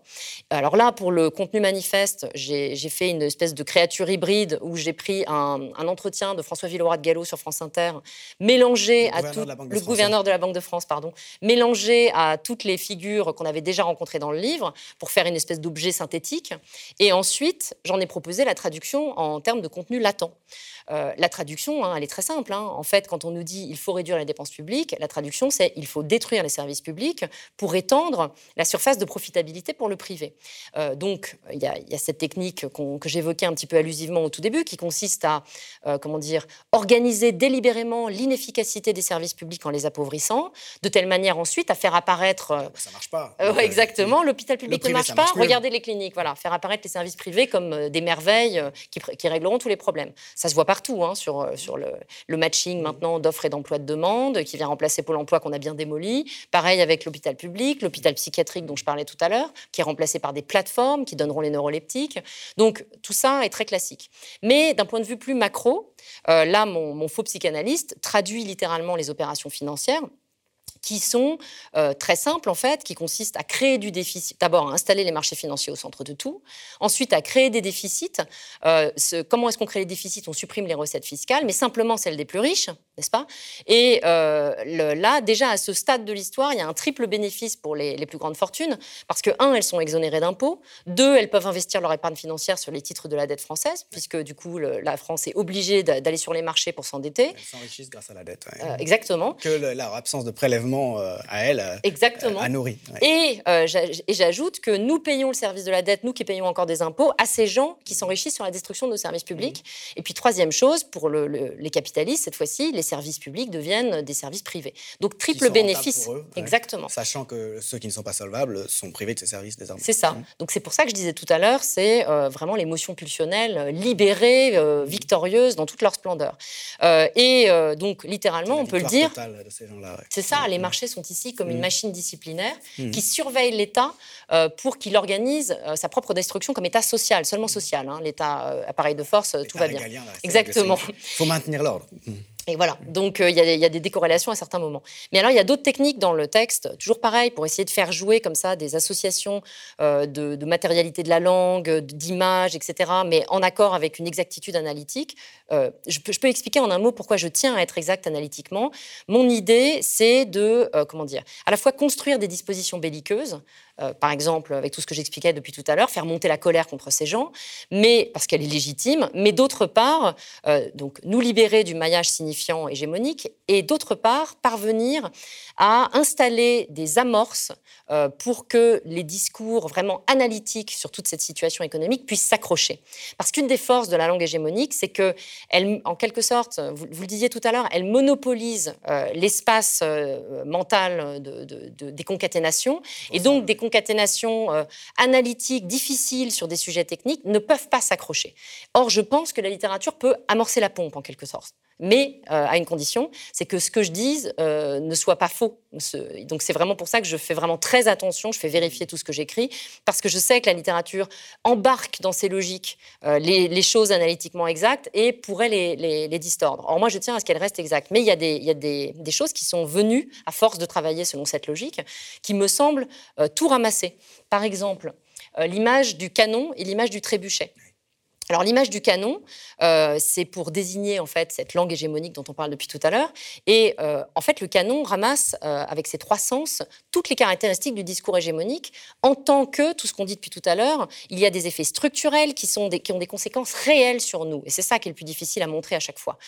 C: Alors là, pour le contenu manifeste, j'ai fait une espèce de créature hybride où j'ai pris un, entretien de François Villeroy de Gallo sur France Inter, mélangé à tout le gouverneur de la Banque de France, pardon, mélangé à toutes les figures qu'on avait déjà rencontrées dans le livre pour faire une espèce d'objet synthétique. Et ensuite, j'en ai proposé la traduction en termes de contenu latent. Euh, la traduction, hein, elle est très simple. Hein. En fait, quand on nous dit il faut réduire les dépenses publiques, la traduction, c'est il faut détruire les services publics pour étendre la surface de profitabilité pour le privé. Euh, donc, il y, a cette technique que j'évoquais un petit peu allusivement au tout début, qui consiste à, euh, comment dire, organiser délibérément l'inefficacité des services publics en les appauvrissant, de telle manière ensuite à faire apparaître.
B: ça marche pas.
C: exactement. L'hôpital public ne marche pas. Regardez les cliniques. Voilà, faire apparaître les services privés comme des merveilles qui, qui régleront tous les problèmes. Ça se voit partout, hein, sur, euh, sur le, matching maintenant d'offres et d'emploi de demande, qui vient remplacer Pôle emploi qu'on a bien démoli. Pareil avec l'hôpital public, l'hôpital psychiatrique dont je parlais tout à l'heure, qui est remplacé par des plateformes qui donneront les neuroleptiques. Donc tout ça est très classique. Mais d'un point de vue plus macro, euh, là, mon faux psychanalyste traduit littéralement les opérations financières qui sont euh, très simples en fait, qui consistent à créer du déficit, d'abord à installer les marchés financiers au centre de tout, ensuite à créer des déficits. Euh, comment est-ce qu'on crée les déficits? On supprime les recettes fiscales, mais simplement celles des plus riches, n'est-ce pas? Et euh, là, déjà à ce stade de l'histoire, il y a un triple bénéfice pour les, les, plus grandes fortunes, parce que un, elles sont exonérées d'impôts, deux, elles peuvent investir leur épargne financière sur les titres de la dette française, puisque du coup la France est obligée d'aller sur les marchés pour s'endetter.
B: Elles s'enrichissent grâce à la dette.
C: exactement.
B: Que leur absence de prélèvement euh, à elle euh,
C: Exactement.
B: à nourrir.
C: Et, euh, et j'ajoute que nous payons le service de la dette, nous qui payons encore des impôts, à ces gens qui s'enrichissent sur la destruction de nos services publics. Mmh. Et puis troisième chose, pour les capitalistes, cette fois-ci, les services publics deviennent des services privés. Donc triple bénéfice. Exactement.
B: Sachant que ceux qui ne sont pas solvables sont privés de ces services désormais.
C: C'est ça. Mmh. Donc c'est pour ça que je disais tout à l'heure, c'est vraiment l'émotion pulsionnelle libérée, victorieuse dans toute leur splendeur. et donc littéralement, on peut le dire. C'est ça, les marchés sont ici comme une mm. machine disciplinaire mm. qui surveille l'État euh, pour qu'il organise euh, sa propre destruction comme État social, seulement social. Hein. L'État euh, appareil de force, tout va bien. Exactement.
B: Il faut maintenir l'ordre.
C: Voilà, donc euh, il y, a des décorrélations à certains moments. Mais alors, il y a d'autres techniques dans le texte, toujours pareil, pour essayer de faire jouer comme ça des associations euh, de, matérialité de la langue, d'images, etc., mais en accord avec une exactitude analytique. Euh, je, peux, je, peux, expliquer en un mot pourquoi je tiens à être exact analytiquement. Mon idée, c'est de, comment dire, à la fois construire des dispositions belliqueuses, euh, par exemple, avec tout ce que j'expliquais depuis tout à l'heure, faire monter la colère contre ces gens, mais parce qu'elle est légitime, mais d'autre part, euh, donc nous libérer du maillage signifiant hégémonique, et d'autre part, parvenir à installer des amorces euh, pour que les discours vraiment analytiques sur toute cette situation économique puissent s'accrocher. Parce qu'une des forces de la langue hégémonique, c'est que, elle, en quelque sorte, vous, le disiez tout à l'heure, elle monopolise l'espace mental de, des concaténations, et donc des concaténations euh, analytiques difficiles sur des sujets techniques ne peuvent pas s'accrocher. Or, je pense que la littérature peut amorcer la pompe en quelque sorte mais euh, à une condition, c'est que ce que je dise euh, ne soit pas faux. Donc c'est vraiment pour ça que je fais vraiment très attention, je fais vérifier tout ce que j'écris, parce que je sais que la littérature embarque dans ses logiques les, choses analytiquement exactes et pourrait les, distordre. Or moi, je tiens à ce qu'elles restent exactes, mais il y a, des, des, choses qui sont venues, à force de travailler selon cette logique, qui me semblent tout ramasser par exemple, euh, l'image du canon et l'image du trébuchet. Alors l'image du canon, euh, c'est pour désigner en fait cette langue hégémonique dont on parle depuis tout à l'heure. Et euh, en fait, le canon ramasse euh, avec ses trois sens toutes les caractéristiques du discours hégémonique, en tant que tout ce qu'on dit depuis tout à l'heure, il y a des effets structurels qui sont qui ont des conséquences réelles sur nous. Et c'est ça qui est le plus difficile à montrer à chaque fois.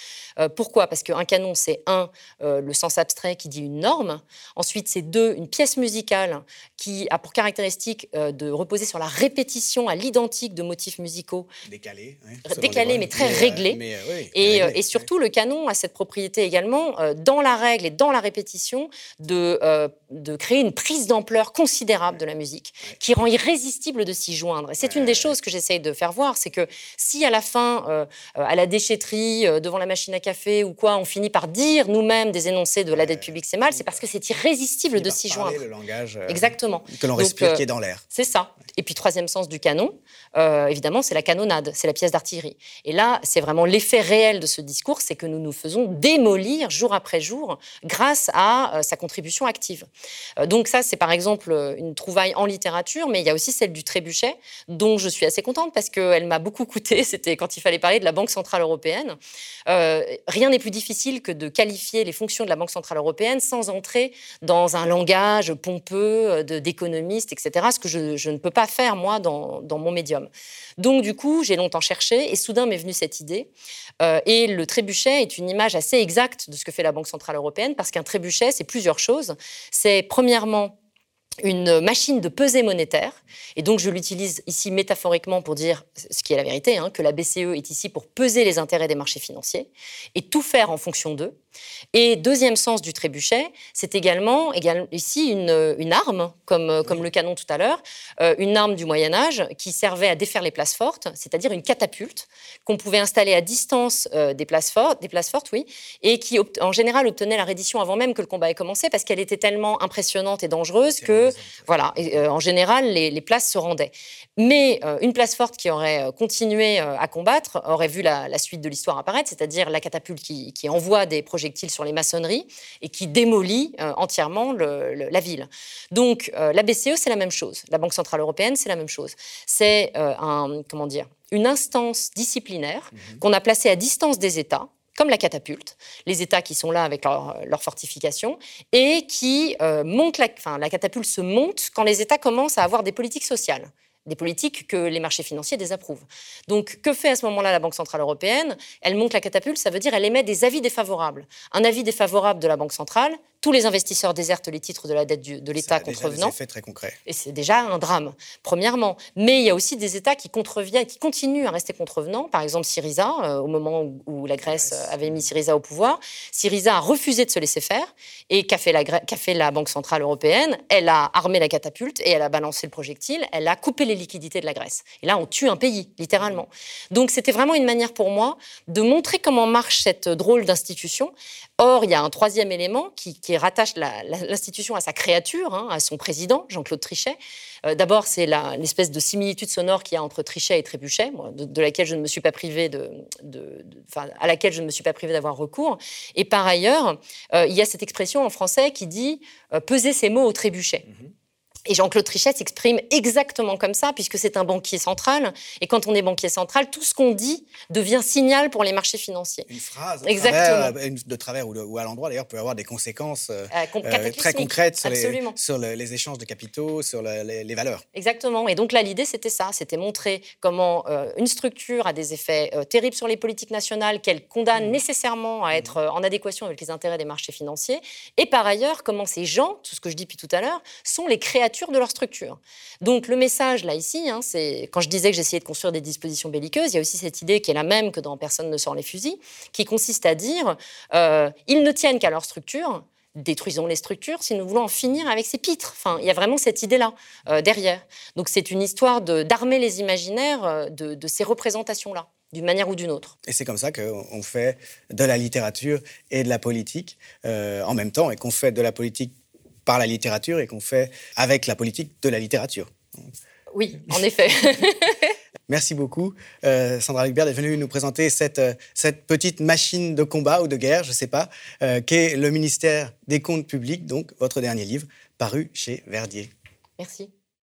C: pourquoi? Parce qu'un canon, c'est un le sens abstrait qui dit une norme. Ensuite, c'est deux une pièce musicale qui a pour caractéristique de reposer sur la répétition à l'identique de motifs musicaux.
B: Décalé,
C: décalé mais très réglé. et, et, surtout, le canon a cette propriété également, dans la règle et dans la répétition, de, de créer une prise d'ampleur considérable de la musique, qui rend irrésistible de s'y joindre. Et c'est une des choses que j'essaye de faire voir, c'est que si à la fin, à la déchetterie, devant la machine à café ou quoi, on finit par dire nous-mêmes des énoncés de la dette publique, c'est mal, c'est parce que c'est irrésistible de s'y joindre.
B: le langage
C: Exactement.
B: que l'on respire qui est dans l'air.
C: C'est ça. Et puis troisième sens du canon, euh, évidemment, c'est la canonnade, c'est la pièce d'artillerie. Et là, c'est vraiment l'effet réel de ce discours, c'est que nous nous faisons démolir jour après jour grâce à euh, sa contribution active. Euh, donc ça, c'est par exemple une trouvaille en littérature, mais il y a aussi celle du trébuchet, dont je suis assez contente parce qu'elle m'a beaucoup coûté. C'était quand il fallait parler de la Banque centrale européenne. rien n'est plus difficile que de qualifier les fonctions de la Banque centrale européenne sans entrer dans un langage pompeux d'économiste, etc. Ce que je, je, ne peux pas faire moi dans, dans mon médium. Donc du coup, j'ai longtemps cherché et soudain m'est venue cette idée. Euh, et le trébuchet est une image assez exacte de ce que fait la Banque centrale européenne parce qu'un trébuchet, c'est plusieurs choses. C'est premièrement une machine de pesée monétaire. Et donc, je l'utilise ici métaphoriquement pour dire ce qui est la vérité, hein, que la BCE est ici pour peser les intérêts des marchés financiers et tout faire en fonction d'eux. Et deuxième sens du trébuchet, c'est également, ici une, une, arme, comme, comme le canon tout à l'heure, euh, une arme du Moyen Âge qui servait à défaire les places fortes, c'est-à-dire une catapulte qu'on pouvait installer à distance euh, des, places fortes, des places fortes, oui, et qui en général obtenait la reddition avant même que le combat ait commencé parce qu'elle était tellement impressionnante et dangereuse que, voilà, et, euh, en général, les, les, places se rendaient. Mais une place forte qui aurait continué à combattre aurait vu la, la suite de l'histoire apparaître, c'est-à-dire la catapulte qui, qui envoie des projets sur les maçonneries et qui démolit euh, entièrement la ville. Donc euh, la BCE, c'est la même chose. La Banque Centrale Européenne, c'est la même chose. C'est euh, un, comment dire, une instance disciplinaire mhm. qu'on a placée à distance des États comme la catapulte, les États qui sont là avec leur, leur fortification, et qui montent, la, enfin, la catapulte se monte quand les États commencent à avoir des politiques sociales des politiques que les marchés financiers désapprouvent. Donc, que fait à ce moment-là la Banque Centrale Européenne? Elle monte la catapulte, ça veut dire elle émet des avis défavorables. Un avis défavorable de la Banque Centrale, tous les investisseurs désertent les titres de la dette de l'État contrevenant.
B: C'est très concret.
C: Et c'est déjà un drame, premièrement. Mais il y a aussi des États qui contreviennent, qui continuent à rester contrevenants. Par exemple, Syriza, euh, au moment où, la Grèce avait mis Syriza au pouvoir, Syriza a refusé de se laisser faire. Et qu'a fait, la, fait la Banque Centrale Européenne? Elle a armé la catapulte et elle a balancé le projectile. Elle a coupé les liquidités de la Grèce. Et là, on tue un pays, littéralement. Donc, c'était vraiment une manière pour moi de montrer comment marche cette drôle d'institution. Or, il y a un troisième élément qui, rattache l'institution à sa créature, hein, à son président, Jean-Claude Trichet. Euh, d'abord, c'est l'espèce de similitude sonore qu'il y a entre Trichet et Trébuchet, de, laquelle je ne me suis pas privé de, à laquelle je ne me suis pas privé d'avoir recours. Et par ailleurs, euh, il y a cette expression en français qui dit euh, peser ses mots au trébuchet. Mm-hmm. Et Jean-Claude Trichet s'exprime exactement comme ça, puisque c'est un banquier central. Et quand on est banquier central, tout ce qu'on dit devient signal pour les marchés financiers.
B: Une phrase exactement. Travers, de travers ou, à l'endroit, d'ailleurs, peut avoir des conséquences euh, euh, très concrètes sur, les, sur les, échanges de capitaux, sur les, valeurs.
C: Exactement. Et donc là, l'idée, c'était ça. C'était montrer comment euh, une structure a des effets terribles sur les politiques nationales, qu'elle condamne mmh. nécessairement à être en adéquation avec les intérêts des marchés financiers. Et par ailleurs, comment ces gens, tout ce que je dis depuis tout à l'heure, sont les créateurs de leur structure. Donc le message là ici, hein, c'est quand je disais que j'essayais de construire des dispositions belliqueuses, il y a aussi cette idée qui est la même que dans Personne ne sort les fusils, qui consiste à dire euh, ils ne tiennent qu'à leur structure, détruisons les structures si nous voulons en finir avec ces pitres. Enfin, il y a vraiment cette idée-là euh, derrière. Donc c'est une histoire d'armer les imaginaires euh, de, ces représentations-là, d'une manière ou d'une autre.
B: Et c'est comme ça qu'on fait de la littérature et de la politique en même temps, et qu'on fait de la politique par la littérature et qu'on fait avec la politique de la littérature.
C: Oui, en effet.
B: Merci beaucoup, euh, Sandra Lucbert, d'être venue nous présenter cette, euh, cette petite machine de combat ou de guerre, je ne sais pas, euh, qu'est le ministère des Comptes publics, donc votre dernier livre, paru chez Verdier.
C: Merci.